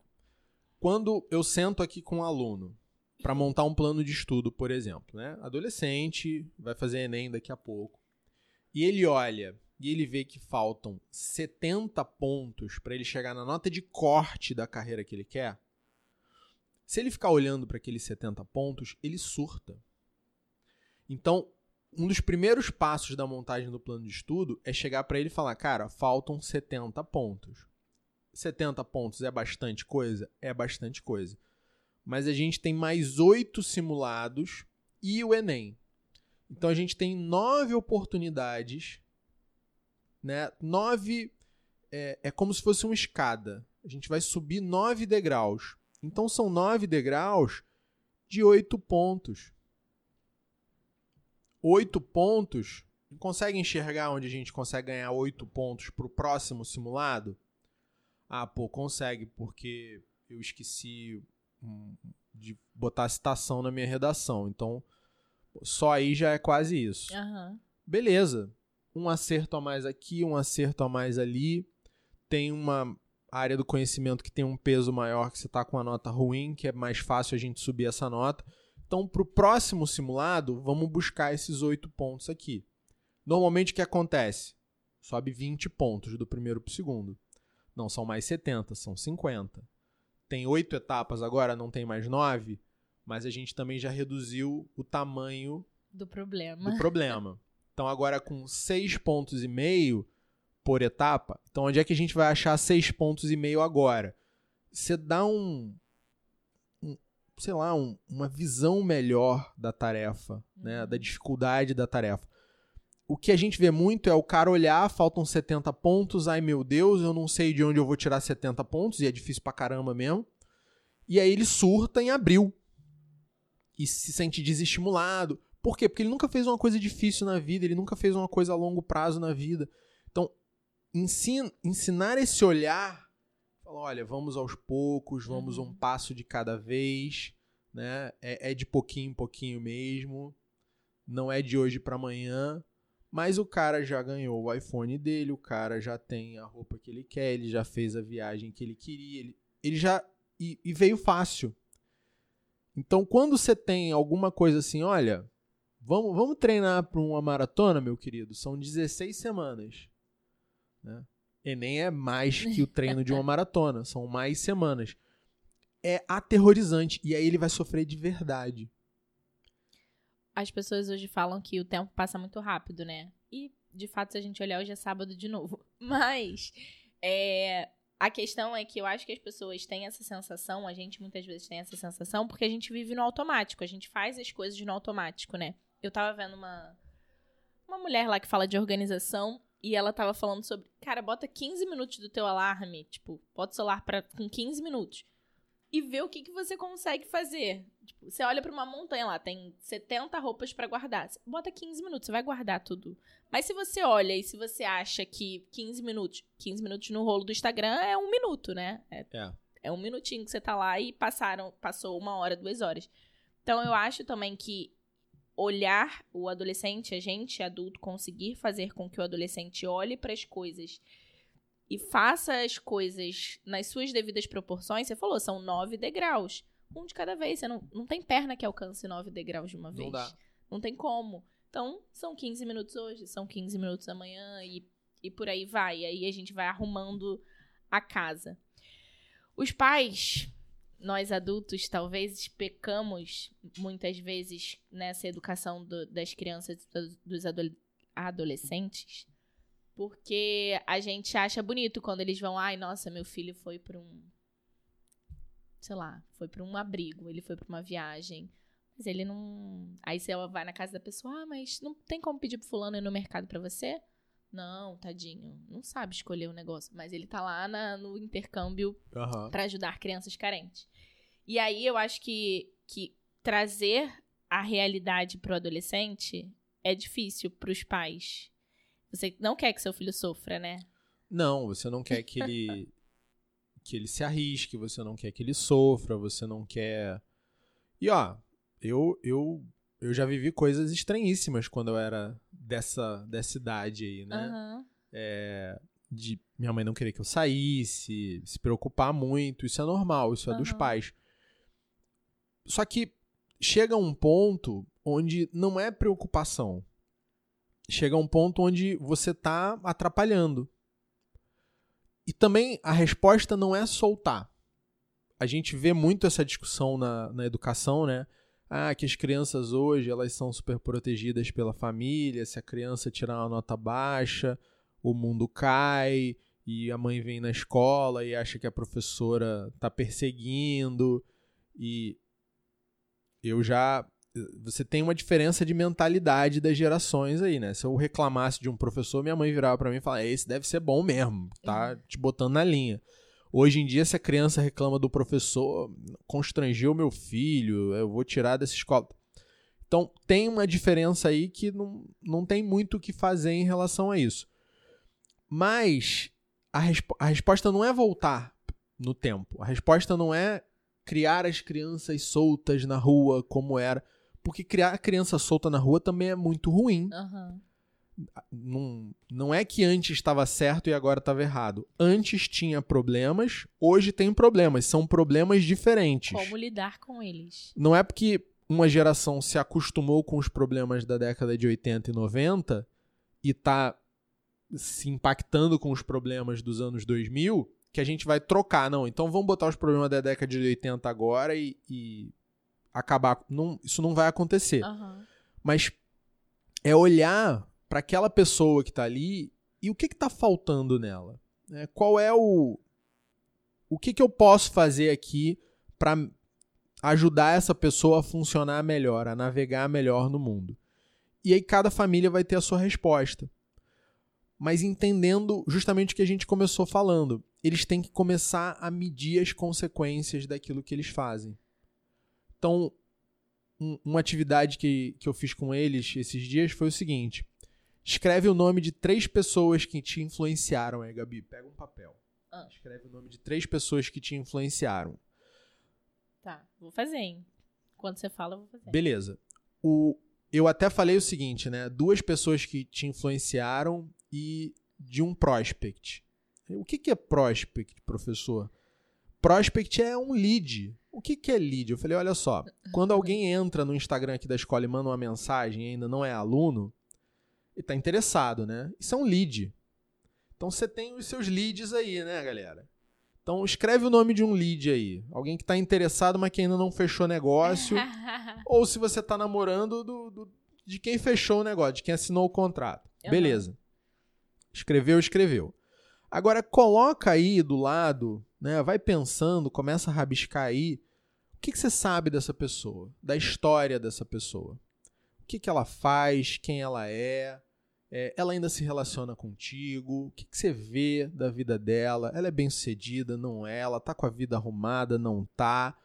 Quando eu sento aqui com um aluno para montar um plano de estudo, por exemplo, né? Adolescente, vai fazer ENEM daqui a pouco. E ele olha e ele vê que faltam 70 pontos para ele chegar na nota de corte da carreira que ele quer. Se ele ficar olhando para aqueles 70 pontos, ele surta. Então, um dos primeiros passos da montagem do plano de estudo é chegar para ele e falar: "Cara, faltam 70 pontos". 70 pontos é bastante coisa? É bastante coisa. Mas a gente tem mais oito simulados e o Enem. Então a gente tem nove oportunidades, né? Nove é, é como se fosse uma escada. A gente vai subir nove degraus. Então são nove degraus de oito pontos. Oito pontos. Consegue enxergar onde a gente consegue ganhar oito pontos para o próximo simulado? Ah, pô, consegue, porque eu esqueci de botar a citação na minha redação. Então, só aí já é quase isso. Aham. Beleza. Um acerto a mais aqui, um acerto a mais ali. Tem uma área do conhecimento que tem um peso maior que você está com a nota ruim, que é mais fácil a gente subir essa nota. Então, para o próximo simulado, vamos buscar esses oito pontos aqui. Normalmente, o que acontece? Sobe 20 pontos do primeiro para o segundo. Não são mais 70, são 50. Tem oito etapas agora, não tem mais nove, mas a gente também já reduziu o tamanho Do problema. do problema. Então agora com seis pontos e meio por etapa, então onde é que a gente vai achar seis pontos e meio agora? Você dá um, um sei lá, um- uma visão melhor da tarefa, né, Uhum. da dificuldade da tarefa. O que a gente vê muito é o cara olhar, faltam 70 pontos, ai meu Deus, eu não sei de onde eu vou tirar 70 pontos, e é difícil pra caramba mesmo. E aí ele surta em abril. E se sente desestimulado. Por quê? Porque ele nunca fez uma coisa difícil na vida, ele nunca fez uma coisa a longo prazo na vida. Então, ensina, ensinar esse olhar, falar, olha, vamos aos poucos, vamos um passo de cada vez, né? É, é de pouquinho em pouquinho mesmo, não é de hoje para amanhã. Mas o cara já ganhou o iPhone dele, o cara já tem a roupa que ele quer, ele já fez a viagem que ele queria, ele, ele já. E, e veio fácil. Então, quando você tem alguma coisa assim, olha, vamos, vamos treinar para uma maratona, meu querido, são 16 semanas. Né? Enem é mais que o treino de uma maratona, são mais semanas. É aterrorizante, e aí ele vai sofrer de verdade as pessoas hoje falam que o tempo passa muito rápido, né? E, de fato, se a gente olhar, hoje é sábado de novo. Mas, é, a questão é que eu acho que as pessoas têm essa sensação, a gente muitas vezes tem essa sensação, porque a gente vive no automático, a gente faz as coisas no automático, né? Eu tava vendo uma, uma mulher lá que fala de organização e ela tava falando sobre, cara, bota 15 minutos do teu alarme, tipo, bota o celular pra, com 15 minutos e vê o que, que você consegue fazer. Tipo, você olha para uma montanha lá, tem 70 roupas para guardar. Você bota 15 minutos, você vai guardar tudo. Mas se você olha e se você acha que 15 minutos, 15 minutos no rolo do Instagram é um minuto, né? É, é. é um minutinho que você tá lá e passaram, passou uma hora, duas horas. Então eu acho também que olhar o adolescente, a gente adulto conseguir fazer com que o adolescente olhe para as coisas e faça as coisas nas suas devidas proporções, você falou, são nove degraus. Um de cada vez. Você não, não tem perna que alcance nove degraus de uma vez. Não dá. Não tem como. Então, são 15 minutos hoje, são 15 minutos amanhã e, e por aí vai. E aí a gente vai arrumando a casa. Os pais, nós adultos, talvez pecamos muitas vezes nessa educação do, das crianças, dos adolescentes, porque a gente acha bonito quando eles vão, ai, nossa, meu filho foi para um sei lá, foi para um abrigo, ele foi para uma viagem. Mas ele não. Aí você vai na casa da pessoa, ah, mas não tem como pedir pro fulano ir no mercado para você? Não, tadinho, não sabe escolher o negócio, mas ele tá lá na, no intercâmbio uhum. para ajudar crianças carentes. E aí eu acho que, que trazer a realidade pro adolescente é difícil pros pais. Você não quer que seu filho sofra, né? Não, você não quer que ele que ele se arrisque, você não quer que ele sofra, você não quer. E ó, eu eu eu já vivi coisas estranhíssimas quando eu era dessa dessa idade aí, né? Uhum. É, de minha mãe não querer que eu saísse, se preocupar muito, isso é normal, isso é uhum. dos pais. Só que chega um ponto onde não é preocupação, chega a um ponto onde você está atrapalhando. E também a resposta não é soltar. A gente vê muito essa discussão na, na educação, né? Ah, que as crianças hoje elas são super protegidas pela família. Se a criança tirar uma nota baixa, o mundo cai e a mãe vem na escola e acha que a professora está perseguindo. E eu já você tem uma diferença de mentalidade das gerações aí, né? Se eu reclamasse de um professor, minha mãe virava para mim e falava: esse deve ser bom mesmo, tá uhum. te botando na linha. Hoje em dia, se a criança reclama do professor, constrangeu meu filho, eu vou tirar dessa escola. Então, tem uma diferença aí que não, não tem muito o que fazer em relação a isso. Mas a, resp a resposta não é voltar no tempo. A resposta não é criar as crianças soltas na rua como era. Porque criar criança solta na rua também é muito ruim. Uhum. Não, não é que antes estava certo e agora estava errado. Antes tinha problemas, hoje tem problemas. São problemas diferentes. Como lidar com eles? Não é porque uma geração se acostumou com os problemas da década de 80 e 90 e está se impactando com os problemas dos anos 2000 que a gente vai trocar. Não, então vamos botar os problemas da década de 80 agora e, e acabar. Não, isso não vai acontecer. Uhum. Mas é olhar para aquela pessoa que está ali e o que está faltando nela. Né? Qual é o. O que, que eu posso fazer aqui para ajudar essa pessoa a funcionar melhor, a navegar melhor no mundo. E aí cada família vai ter a sua resposta. Mas entendendo justamente o que a gente começou falando, eles têm que começar a medir as consequências daquilo que eles fazem. Então, um, uma atividade que, que eu fiz com eles esses dias foi o seguinte: escreve o nome de três pessoas que te influenciaram aí, Gabi. Pega um papel. Ah. Escreve o nome de três pessoas que te influenciaram. Tá, vou fazer, hein? Quando você fala, eu vou fazer. Beleza. O, eu até falei o seguinte, né? Duas pessoas que te influenciaram e de um prospect. O que, que é prospect, professor? Prospect é um lead. O que, que é lead? Eu falei, olha só, quando alguém entra no Instagram aqui da escola e manda uma mensagem e ainda não é aluno, ele está interessado, né? Isso é um lead. Então você tem os seus leads aí, né, galera? Então escreve o nome de um lead aí. Alguém que está interessado, mas que ainda não fechou negócio. ou se você está namorando do, do, de quem fechou o negócio, de quem assinou o contrato. Uhum. Beleza. Escreveu, escreveu. Agora coloca aí do lado, né? Vai pensando, começa a rabiscar aí. O que, você sabe dessa pessoa? Da história dessa pessoa? O que, que ela faz? Quem ela é? É, ela ainda se relaciona contigo? O que, que, você vê da vida dela? Ela é bem sucedida? Não é? Ela tá com a vida arrumada? Não tá?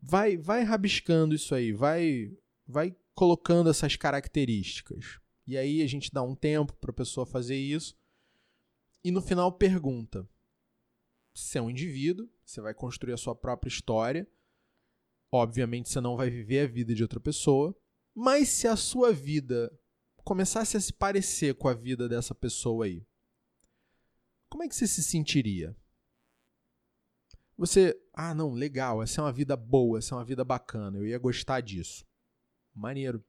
Vai, vai rabiscando isso aí, vai, vai colocando essas características. E aí a gente dá um tempo para a pessoa fazer isso. E no final pergunta: você é um indivíduo, você vai construir a sua própria história. Obviamente você não vai viver a vida de outra pessoa, mas se a sua vida começasse a se parecer com a vida dessa pessoa aí, como é que você se sentiria? Você, ah, não, legal, essa é uma vida boa, essa é uma vida bacana, eu ia gostar disso. Maneiro.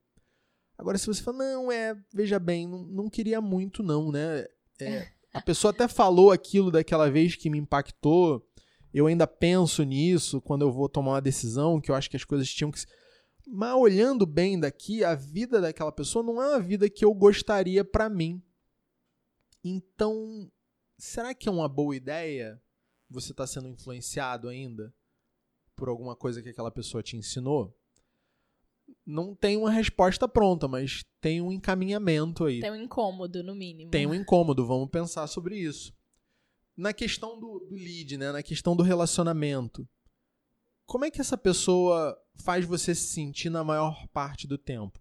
Agora, se você fala, não, é, veja bem, não, não queria muito, não, né? É, a pessoa até falou aquilo daquela vez que me impactou. Eu ainda penso nisso quando eu vou tomar uma decisão, que eu acho que as coisas tinham que. Mas olhando bem daqui, a vida daquela pessoa não é uma vida que eu gostaria para mim. Então, será que é uma boa ideia você estar tá sendo influenciado ainda por alguma coisa que aquela pessoa te ensinou? Não tem uma resposta pronta, mas tem um encaminhamento aí. Tem um incômodo, no mínimo. Tem um incômodo, vamos pensar sobre isso. Na questão do, do lead, né? na questão do relacionamento, como é que essa pessoa faz você se sentir na maior parte do tempo?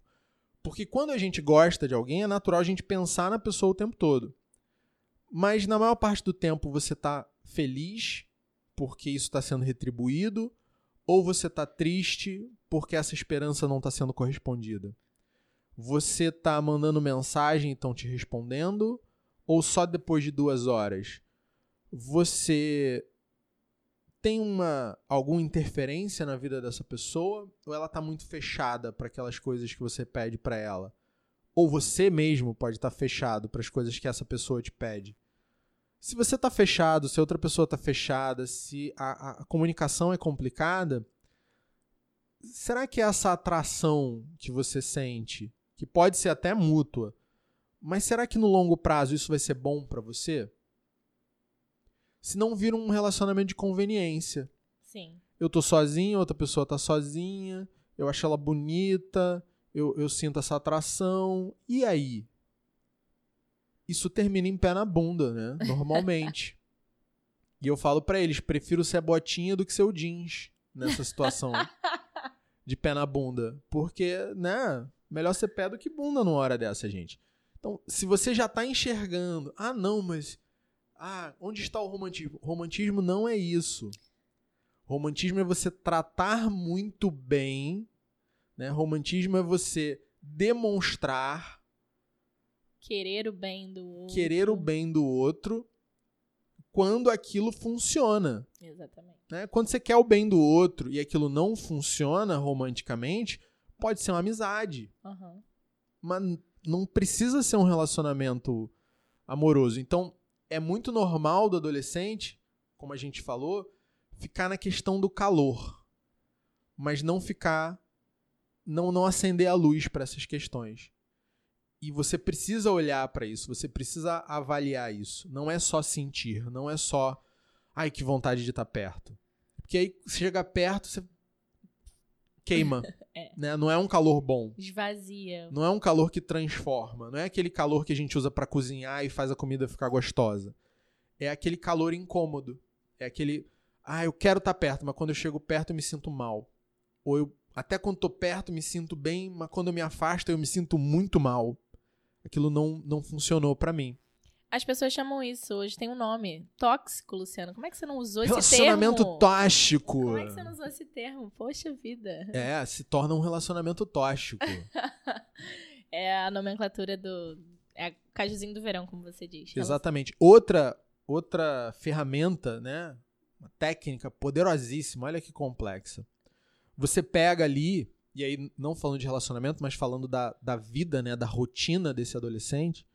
Porque quando a gente gosta de alguém, é natural a gente pensar na pessoa o tempo todo. Mas na maior parte do tempo você está feliz porque isso está sendo retribuído, ou você está triste porque essa esperança não está sendo correspondida? Você está mandando mensagem e estão te respondendo, ou só depois de duas horas? Você tem uma alguma interferência na vida dessa pessoa ou ela está muito fechada para aquelas coisas que você pede para ela? Ou você mesmo pode estar tá fechado para as coisas que essa pessoa te pede? Se você está fechado, se outra pessoa está fechada, se a, a, comunicação é complicada, será que essa atração que você sente, que pode ser até mútua, mas será que no longo prazo isso vai ser bom para você? Se não vira um relacionamento de conveniência. Sim. Eu tô sozinho, outra pessoa tá sozinha, eu acho ela bonita, eu, eu sinto essa atração. E aí? Isso termina em pé na bunda, né? Normalmente. e eu falo para eles, prefiro ser botinha do que ser o jeans nessa situação. de pé na bunda. Porque, né? Melhor ser pé do que bunda numa hora dessa, gente. Então, se você já tá enxergando, ah, não, mas ah, onde está o romantismo? Romantismo não é isso. Romantismo é você tratar muito bem, né? Romantismo é você demonstrar querer o bem do outro. Querer o bem do outro quando aquilo funciona. Exatamente. Né? Quando você quer o bem do outro e aquilo não funciona romanticamente, pode ser uma amizade. Uhum. Mas não precisa ser um relacionamento amoroso. Então, é muito normal do adolescente, como a gente falou, ficar na questão do calor, mas não ficar não não acender a luz para essas questões. E você precisa olhar para isso, você precisa avaliar isso. Não é só sentir, não é só ai que vontade de estar tá perto. Porque aí chega perto, você queima. né? Não é um calor bom. Esvazia. Não é um calor que transforma. Não é aquele calor que a gente usa pra cozinhar e faz a comida ficar gostosa. É aquele calor incômodo. É aquele. Ah, eu quero estar perto, mas quando eu chego perto eu me sinto mal. Ou eu, até quando tô perto, me sinto bem, mas quando eu me afasto eu me sinto muito mal. Aquilo não, não funcionou pra mim. As pessoas chamam isso, hoje tem um nome. Tóxico, Luciano. Como é que você não usou esse Relacionamento termo? tóxico. Como é que você não usou esse termo? Poxa vida. É, se torna um relacionamento tóxico. É a nomenclatura do. É o cajuzinho do verão, como você diz. Exatamente. Outra, outra ferramenta, né? Uma técnica poderosíssima, olha que complexa. Você pega ali, e aí não falando de relacionamento, mas falando da, da vida, né? Da rotina desse adolescente.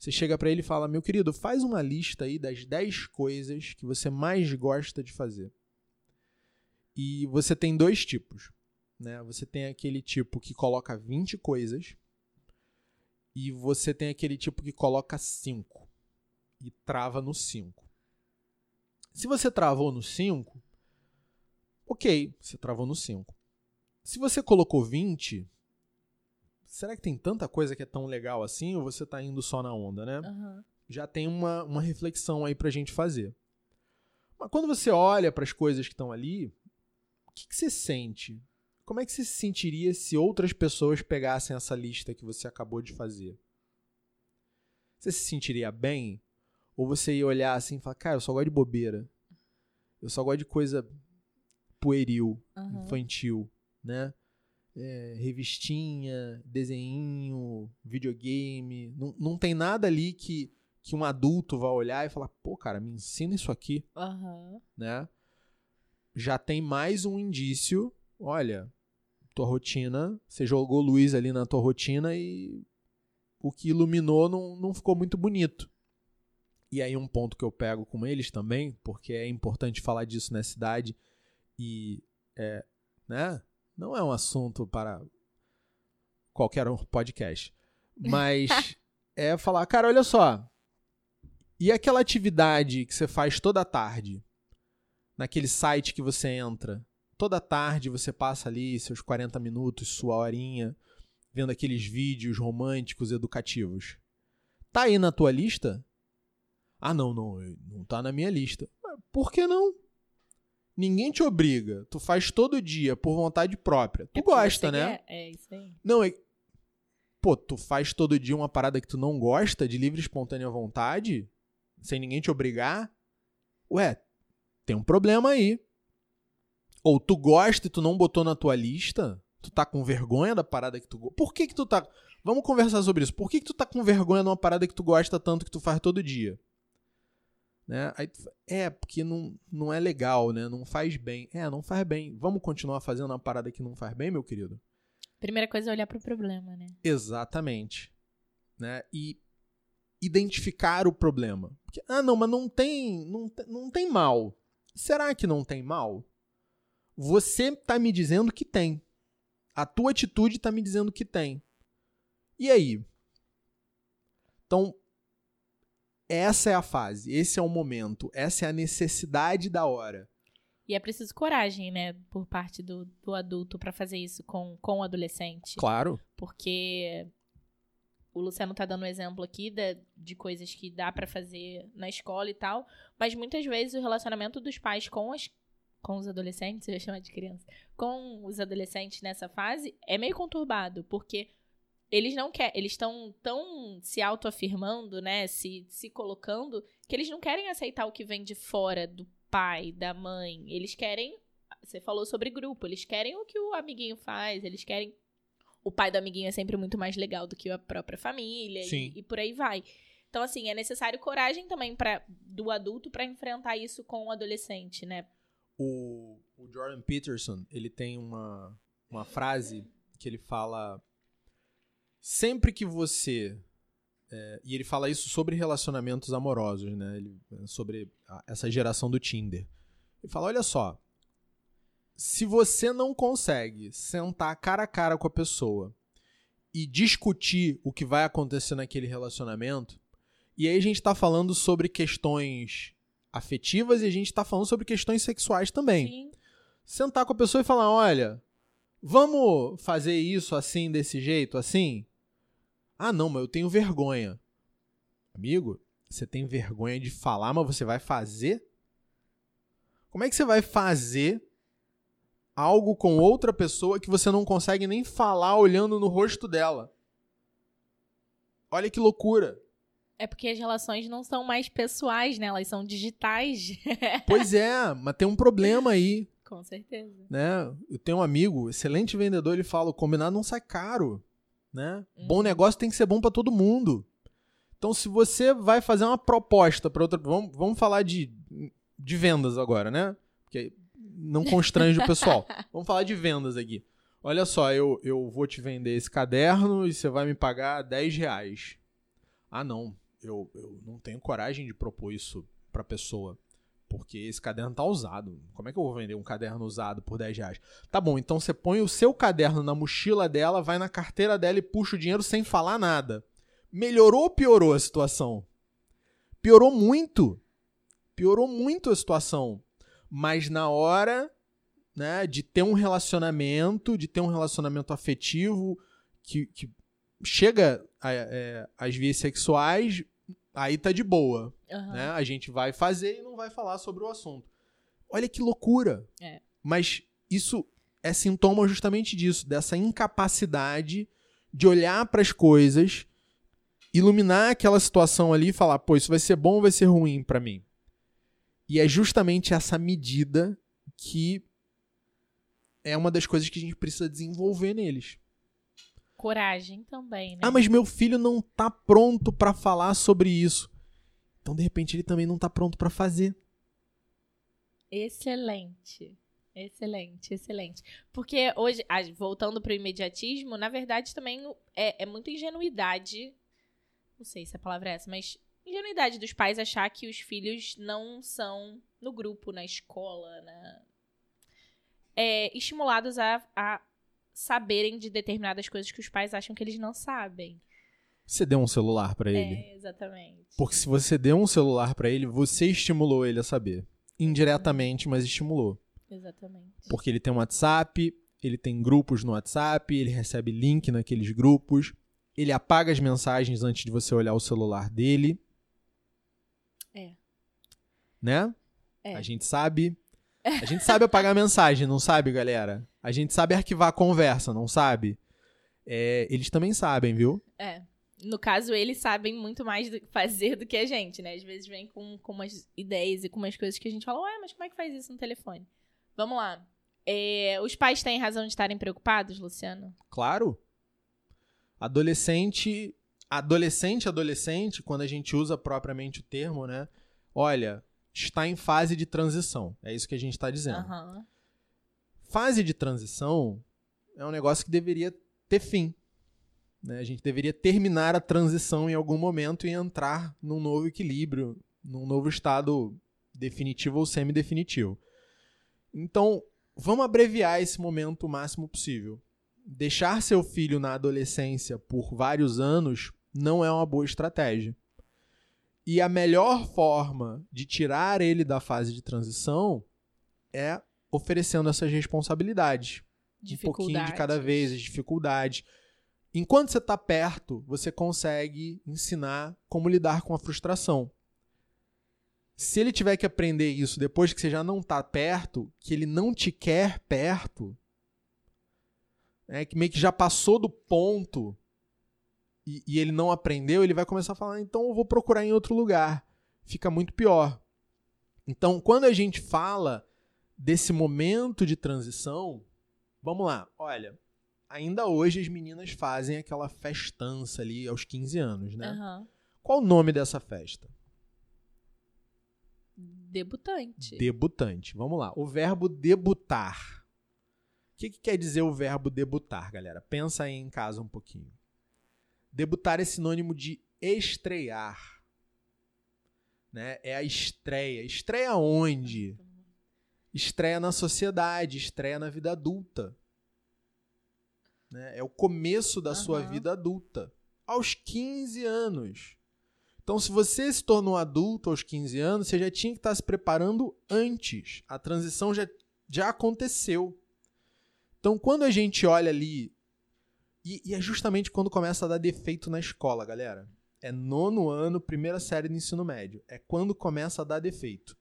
Você chega pra ele e fala: Meu querido, faz uma lista aí das 10 coisas que você mais gosta de fazer. E você tem dois tipos. Né? Você tem aquele tipo que coloca 20 coisas. E você tem aquele tipo que coloca 5. E trava no 5. Se você travou no 5, ok, você travou no 5. Se você colocou 20, será que tem tanta coisa que é tão legal assim ou você tá indo só na onda, né? Aham. Já tem uma, uma reflexão aí pra gente fazer. Mas quando você olha para as coisas que estão ali, o que, que você sente? Como é que você se sentiria se outras pessoas pegassem essa lista que você acabou de fazer? Você se sentiria bem? Ou você ia olhar assim e falar, cara, eu só gosto de bobeira. Eu só gosto de coisa pueril, Aham. infantil, né? É, revistinha, desenho, videogame. Não, não tem nada ali que, que um adulto vai olhar e falar, pô, cara, me ensina isso aqui, Aham. né? Já tem mais um indício, olha, tua rotina, você jogou luz ali na tua rotina e o que iluminou não, não ficou muito bonito. E aí um ponto que eu pego com eles também, porque é importante falar disso nessa idade e é, né? Não é um assunto para qualquer um podcast, mas é falar, cara, olha só. E aquela atividade que você faz toda tarde, naquele site que você entra, toda tarde você passa ali seus 40 minutos, sua horinha, vendo aqueles vídeos românticos educativos. Tá aí na tua lista? Ah, não, não, não tá na minha lista. Por que não? Ninguém te obriga. Tu faz todo dia por vontade própria. Tu É gosta, né? quer- É isso aí. Não, é. Pô, tu faz todo dia uma parada que tu não gosta, de livre e espontânea vontade, sem ninguém te obrigar? Ué, tem um problema aí. Ou tu gosta e tu não botou na tua lista? Tu tá com vergonha da parada que tu gosta? Por que que tu tá. Vamos conversar sobre isso. Por que que tu tá com vergonha de uma parada que tu gosta tanto que tu faz todo dia? Né? Aí é, porque não, não é legal, né? Não faz bem. É, não faz bem. Vamos continuar fazendo uma parada que não faz bem, meu querido? Primeira coisa é olhar pro problema, né? Exatamente. Né? E identificar o problema. Porque, ah, não, mas não tem, não, não tem mal. Será que não tem mal? Você tá me dizendo que tem. A tua atitude tá me dizendo que tem. E aí? Então, essa é a fase, esse é o momento, essa é a necessidade da hora. E é preciso coragem, né, por parte do, do adulto pra fazer isso com, com o adolescente. Claro. Porque o Luciano tá dando um exemplo aqui de, de coisas que dá pra fazer na escola e tal, mas muitas vezes o relacionamento dos pais com as com os adolescentes, eu ia chamar de criança, com os adolescentes nessa fase é meio conturbado, porque eles não querem, eles estão tão se autoafirmando, né, se, se colocando, que eles não querem aceitar o que vem de fora do pai, da mãe. Eles querem, você falou sobre grupo, eles querem o que o amiguinho faz, eles querem o pai do amiguinho é sempre muito mais legal do que a própria família Sim. e, e por aí vai. Então, assim, é necessário coragem também para do adulto para enfrentar isso com o adolescente, né? O, o Jordan Peterson, ele tem uma, uma frase que ele fala sempre que você é, e ele fala isso sobre relacionamentos amorosos, né? Ele, sobre a- essa geração do Tinder. Ele fala, olha só, se você não consegue sentar cara a cara com a pessoa e discutir o que vai acontecer naquele relacionamento, e aí a gente tá falando sobre questões afetivas e a gente tá falando sobre questões sexuais também Sim. sentar com a pessoa e falar: olha, Vamos fazer isso assim, desse jeito, assim? Ah, não, mas eu tenho vergonha. Amigo, você tem vergonha de falar, mas você vai fazer? Como é que você vai fazer algo com outra pessoa que você não consegue nem falar olhando no rosto dela? Olha que loucura. É porque as relações não são mais pessoais, né? Elas são digitais. pois é, mas tem um problema aí. Com certeza. Né? Eu tenho um amigo, excelente vendedor, ele fala: o combinado não sai caro. Né? Uhum. Bom negócio tem que ser bom para todo mundo. Então, se você vai fazer uma proposta para outra. Vamos, vamos falar de, de vendas agora, né? Porque não constrange o pessoal. Vamos falar de vendas aqui. Olha só, eu, eu vou te vender esse caderno e você vai me pagar 10 reais. Ah, não. Eu, eu não tenho coragem de propor isso pra pessoa. Porque esse caderno tá usado. Como é que eu vou vender um caderno usado por 10 reais? Tá bom, então você põe o seu caderno na mochila dela, vai na carteira dela e puxa o dinheiro sem falar nada. Melhorou ou piorou a situação? Piorou muito. Piorou muito a situação. Mas na hora né, de ter um relacionamento, de ter um relacionamento afetivo que, que chega é, às vias sexuais, aí tá de boa. Uhum. Né? A gente vai fazer e não vai falar sobre o assunto. Olha que loucura. É. Mas isso é sintoma justamente disso, dessa incapacidade de olhar para as coisas, iluminar aquela situação ali e falar, pô, isso vai ser bom ou vai ser ruim para mim. E é justamente essa medida que é uma das coisas que a gente precisa desenvolver neles. Coragem também, né? Ah, mas meu filho não tá pronto para falar sobre isso. Então, de repente, ele também não tá pronto para fazer. Excelente. Excelente, excelente. Porque hoje, voltando para o imediatismo, na verdade também é, é muita ingenuidade. Não sei se a palavra é essa, mas ingenuidade dos pais achar que os filhos não são no grupo, na escola, na, é, estimulados a, a saberem de determinadas coisas que os pais acham que eles não sabem. Você deu um celular para ele. É, exatamente. Porque se você deu um celular para ele, você estimulou ele a saber. Indiretamente, mas estimulou. Exatamente. Porque ele tem um WhatsApp, ele tem grupos no WhatsApp, ele recebe link naqueles grupos, ele apaga as mensagens antes de você olhar o celular dele. É. Né? É. A gente sabe. A gente sabe apagar mensagem, não sabe, galera? A gente sabe arquivar a conversa, não sabe? É, eles também sabem, viu? É. No caso, eles sabem muito mais do fazer do que a gente, né? Às vezes vem com, com umas ideias e com umas coisas que a gente fala, ué, mas como é que faz isso no telefone? Vamos lá. É, os pais têm razão de estarem preocupados, Luciano? Claro. Adolescente, adolescente, adolescente, quando a gente usa propriamente o termo, né? Olha, está em fase de transição. É isso que a gente está dizendo. Uhum. Fase de transição é um negócio que deveria ter fim. Né? A gente deveria terminar a transição em algum momento e entrar num novo equilíbrio, num novo estado definitivo ou semi-definitivo. Então, vamos abreviar esse momento o máximo possível. Deixar seu filho na adolescência por vários anos não é uma boa estratégia. E a melhor forma de tirar ele da fase de transição é oferecendo essas responsabilidades. Um pouquinho de cada vez, as dificuldades. Enquanto você está perto, você consegue ensinar como lidar com a frustração. Se ele tiver que aprender isso depois que você já não está perto, que ele não te quer perto, é que meio que já passou do ponto e, e ele não aprendeu, ele vai começar a falar: então eu vou procurar em outro lugar. Fica muito pior. Então, quando a gente fala desse momento de transição, vamos lá, olha, ainda hoje as meninas fazem aquela festança ali aos 15 anos, né? Uhum. Qual o nome dessa festa? Debutante. Debutante. Vamos lá. O verbo debutar. O que, que quer dizer o verbo debutar, galera? Pensa aí em casa um pouquinho. Debutar é sinônimo de estrear. Né? É a estreia. Estreia onde? Estreia na sociedade, estreia na vida adulta. Né? É o começo da uhum. sua vida adulta. Aos 15 anos. Então, se você se tornou adulto aos 15 anos, você já tinha que estar se preparando antes. A transição já, já aconteceu. Então, quando a gente olha ali. E, e é justamente quando começa a dar defeito na escola, galera. É nono ano, primeira série do ensino médio. É quando começa a dar defeito.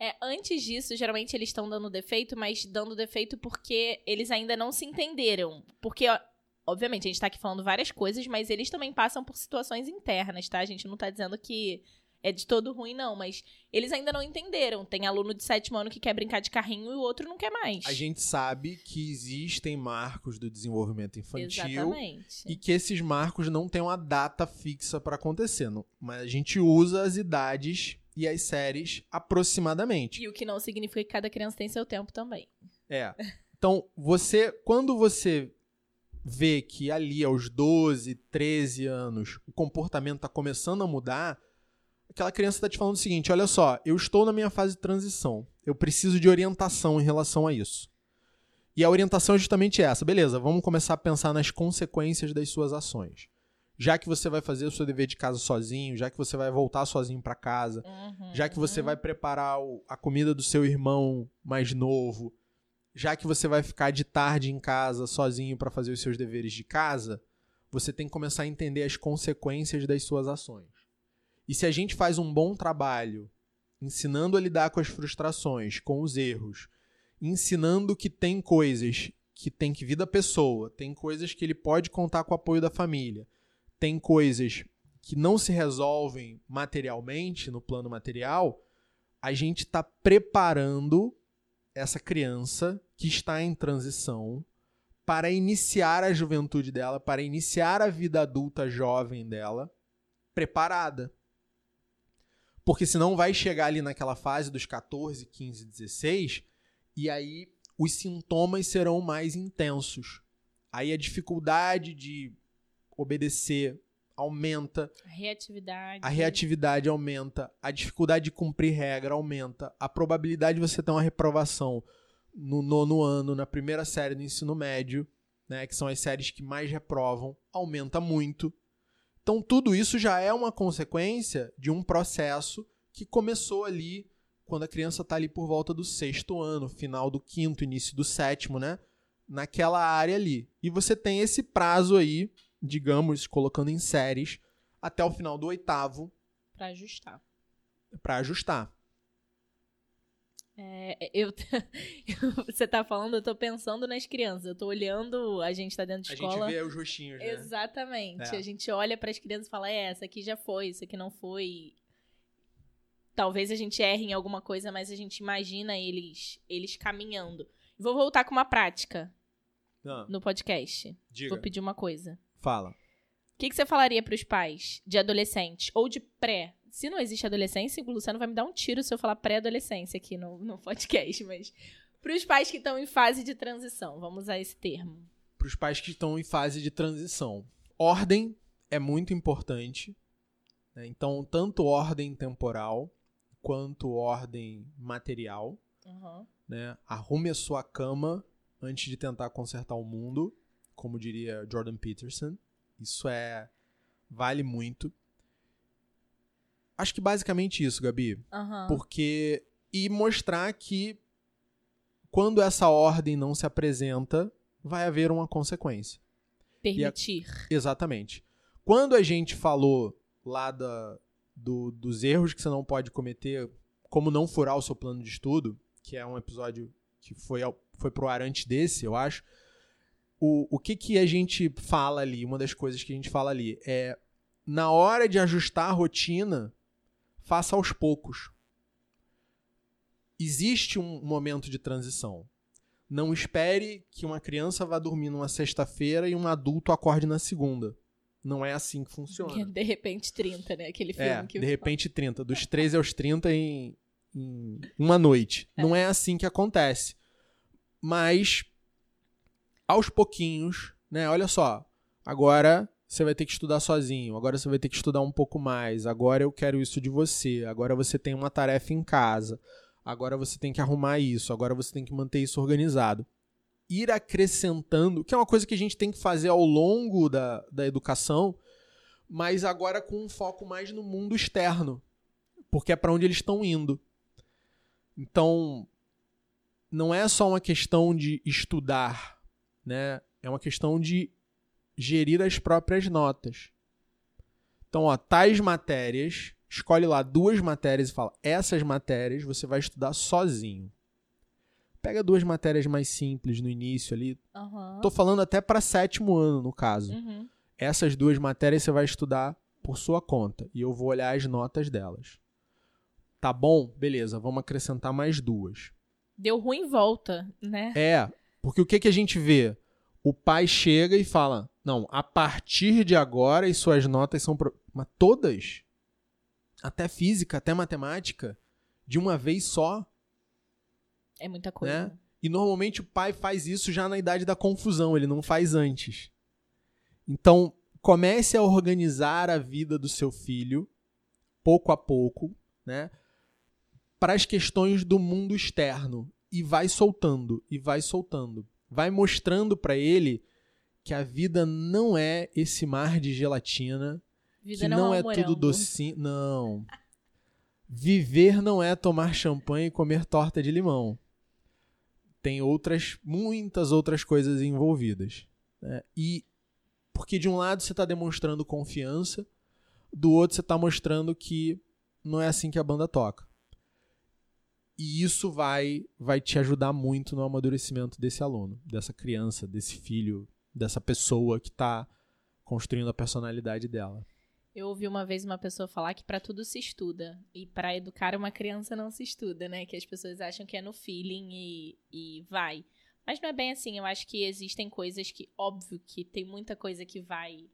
É, antes disso, geralmente eles estão dando defeito, mas dando defeito porque eles ainda não se entenderam. Porque, ó, obviamente, a gente tá aqui falando várias coisas, mas eles também passam por situações internas, tá? A gente não tá dizendo que é de todo ruim, não, mas eles ainda não entenderam. Tem aluno de sétimo ano que quer brincar de carrinho e o outro não quer mais. A gente sabe que existem marcos do desenvolvimento infantil Exatamente. e que esses marcos não têm uma data fixa para acontecer, mas a gente usa as idades e as séries aproximadamente. E o que não significa que cada criança tem seu tempo também. É. Então, você, quando você vê que ali aos 12, 13 anos o comportamento está começando a mudar, aquela criança está te falando o seguinte: olha só, eu estou na minha fase de transição. Eu preciso de orientação em relação a isso. E a orientação é justamente essa. Beleza, vamos começar a pensar nas consequências das suas ações. Já que você vai fazer o seu dever de casa sozinho, já que você vai voltar sozinho para casa, Uhum. já que você vai preparar o- a comida do seu irmão mais novo, já que você vai ficar de tarde em casa sozinho para fazer os seus deveres de casa, você tem que começar a entender as consequências das suas ações. E se a gente faz um bom trabalho ensinando a lidar com as frustrações, com os erros, ensinando que tem coisas que tem que vir da pessoa, tem coisas que ele pode contar com o apoio da família, tem coisas que não se resolvem materialmente, no plano material, a gente está preparando essa criança que está em transição para iniciar a juventude dela, para iniciar a vida adulta jovem dela, preparada. Porque senão vai chegar ali naquela fase dos 14, 15, 16, e aí os sintomas serão mais intensos. Aí a dificuldade de obedecer aumenta, A reatividade. a reatividade aumenta, a dificuldade de cumprir regra aumenta, a probabilidade de você ter uma reprovação no nono ano, na primeira série do ensino médio, né, que são as séries que mais reprovam, aumenta muito. Então, tudo isso já é uma consequência de um processo que começou ali quando a criança está ali por volta do sexto ano, final do quinto, início do sétimo, né? Naquela área ali. E você tem esse prazo aí, digamos, colocando em séries, até o final do oitavo Pra ajustar. para ajustar. É, eu, você tá falando, eu tô pensando nas crianças. Eu tô olhando, a gente tá dentro de A escola. gente vê os rostinhos, né? Exatamente. É. A gente olha para as crianças e fala: é, essa aqui já foi, isso aqui não foi. Talvez a gente erre em alguma coisa, mas a gente imagina eles, eles caminhando. Vou voltar com uma prática Ah, no podcast. diga, Vou pedir uma coisa. Fala. O que, que você falaria para os pais de adolescente ou de pré? Se não existe adolescência, o Luciano vai me dar um tiro se eu falar pré-adolescência aqui no, no podcast, mas para os pais que estão em fase de transição, vamos usar esse termo. Para os pais que estão em fase de transição. Ordem é muito importante. né? Então, tanto ordem temporal quanto ordem material. Uhum. né? Arrume a sua cama antes de tentar consertar o mundo, como diria Jordan Peterson. Isso é vale muito. Acho que basicamente isso, Gabi, Aham. porque e mostrar que quando essa ordem não se apresenta, vai haver uma consequência. Permitir. Exatamente. Quando a gente falou lá da, do- dos erros que você não pode cometer, como não furar o seu plano de estudo, que é um episódio que foi, ao, foi pro ar antes desse, eu acho. O, o que, que a gente fala ali, uma das coisas que a gente fala ali, é na hora de ajustar a rotina, faça aos poucos. Existe um momento de transição. Não espere que uma criança vá dormir numa sexta-feira e um adulto acorde na segunda. Não é assim que funciona. De repente 30, né? Aquele filme É, que de repente 30. Dos 13 aos 30 em, em uma noite. Não é assim que acontece. Mas, aos pouquinhos, né? Olha só. Agora você vai ter que estudar sozinho. Agora você vai ter que estudar um pouco mais. Agora eu quero isso de você. Agora você tem uma tarefa em casa. Agora você tem que arrumar isso. Agora você tem que manter isso organizado. Ir acrescentando, que é uma coisa que a gente tem que fazer ao longo da, da educação, mas agora com um foco mais no mundo externo, porque é para onde eles estão indo. Então, não é só uma questão de estudar né? É uma questão de gerir as próprias notas. Então, ó, tais matérias, escolhe lá duas matérias e fala: essas matérias você vai estudar sozinho. Pega duas matérias mais simples no início ali. Aham. Tô falando até para sétimo ano, no caso. Uhum. Essas duas matérias você vai estudar por sua conta e eu vou olhar as notas delas. Tá bom? Beleza, vamos acrescentar mais duas. Deu ruim volta, né? É, porque o que, que a gente vê? O pai chega e fala: Não, a partir de agora as suas notas são. Pro... Mas todas? Até física, até matemática? De uma vez só? É muita coisa. Né? E normalmente o pai faz isso já na idade da confusão, ele não faz antes. Então, comece a organizar a vida do seu filho, pouco a pouco, né? Para as questões do mundo externo. E vai soltando, e vai soltando. Vai mostrando para ele que a vida não é esse mar de gelatina, Vida que não, não é, é um morango. tudo docinho. Não. Viver não é tomar champanhe e comer torta de limão. Tem outras, muitas outras coisas envolvidas. né? E porque de um lado você está demonstrando confiança, do outro você está mostrando que não é assim que a banda toca. E isso vai, vai te ajudar muito no amadurecimento desse aluno, dessa criança, desse filho, dessa pessoa que está construindo a personalidade dela. Eu ouvi uma vez uma pessoa falar que pra tudo se estuda. E pra educar uma criança não se estuda, né? Que as pessoas acham que é no feeling e, e vai. Mas não é bem assim. Eu acho que existem coisas que, óbvio, que tem muita coisa que vai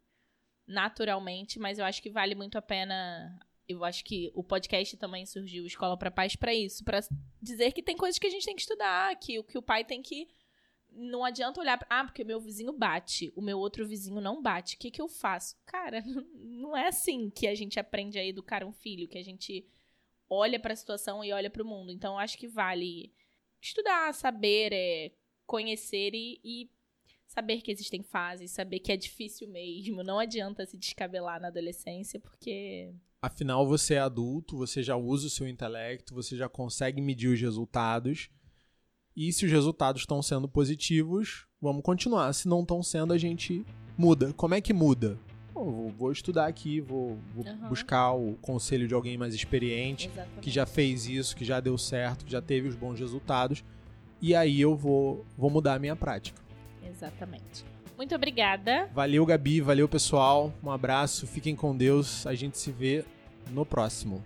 naturalmente, mas eu acho que vale muito a pena. Eu acho que o podcast também surgiu Escola para Pais pra isso, Pra dizer que tem coisas que a gente tem que estudar, que o que o pai tem que não adianta olhar pra, ah, porque meu vizinho bate, o meu outro vizinho não bate. O que que eu faço? Cara, não é assim que a gente aprende a educar um filho, que a gente olha pra situação e olha pro mundo. Então, acho que vale estudar, saber, é, conhecer e, e saber que existem fases, saber que é difícil mesmo. Não adianta se descabelar na adolescência, porque Afinal, você é adulto, você já usa o seu intelecto, você já consegue medir os resultados. E se os resultados estão sendo positivos, vamos continuar. Se não estão sendo, a gente muda. Como é que muda? Vou, vou estudar aqui, vou, vou Aham. buscar o conselho de alguém mais experiente, exatamente. que já fez isso, que já deu certo, que já teve os bons resultados. E aí eu vou, vou mudar a minha prática. Exatamente. Muito obrigada. Valeu, Gabi. Valeu, pessoal. Um abraço. Fiquem com Deus. A gente se vê no próximo.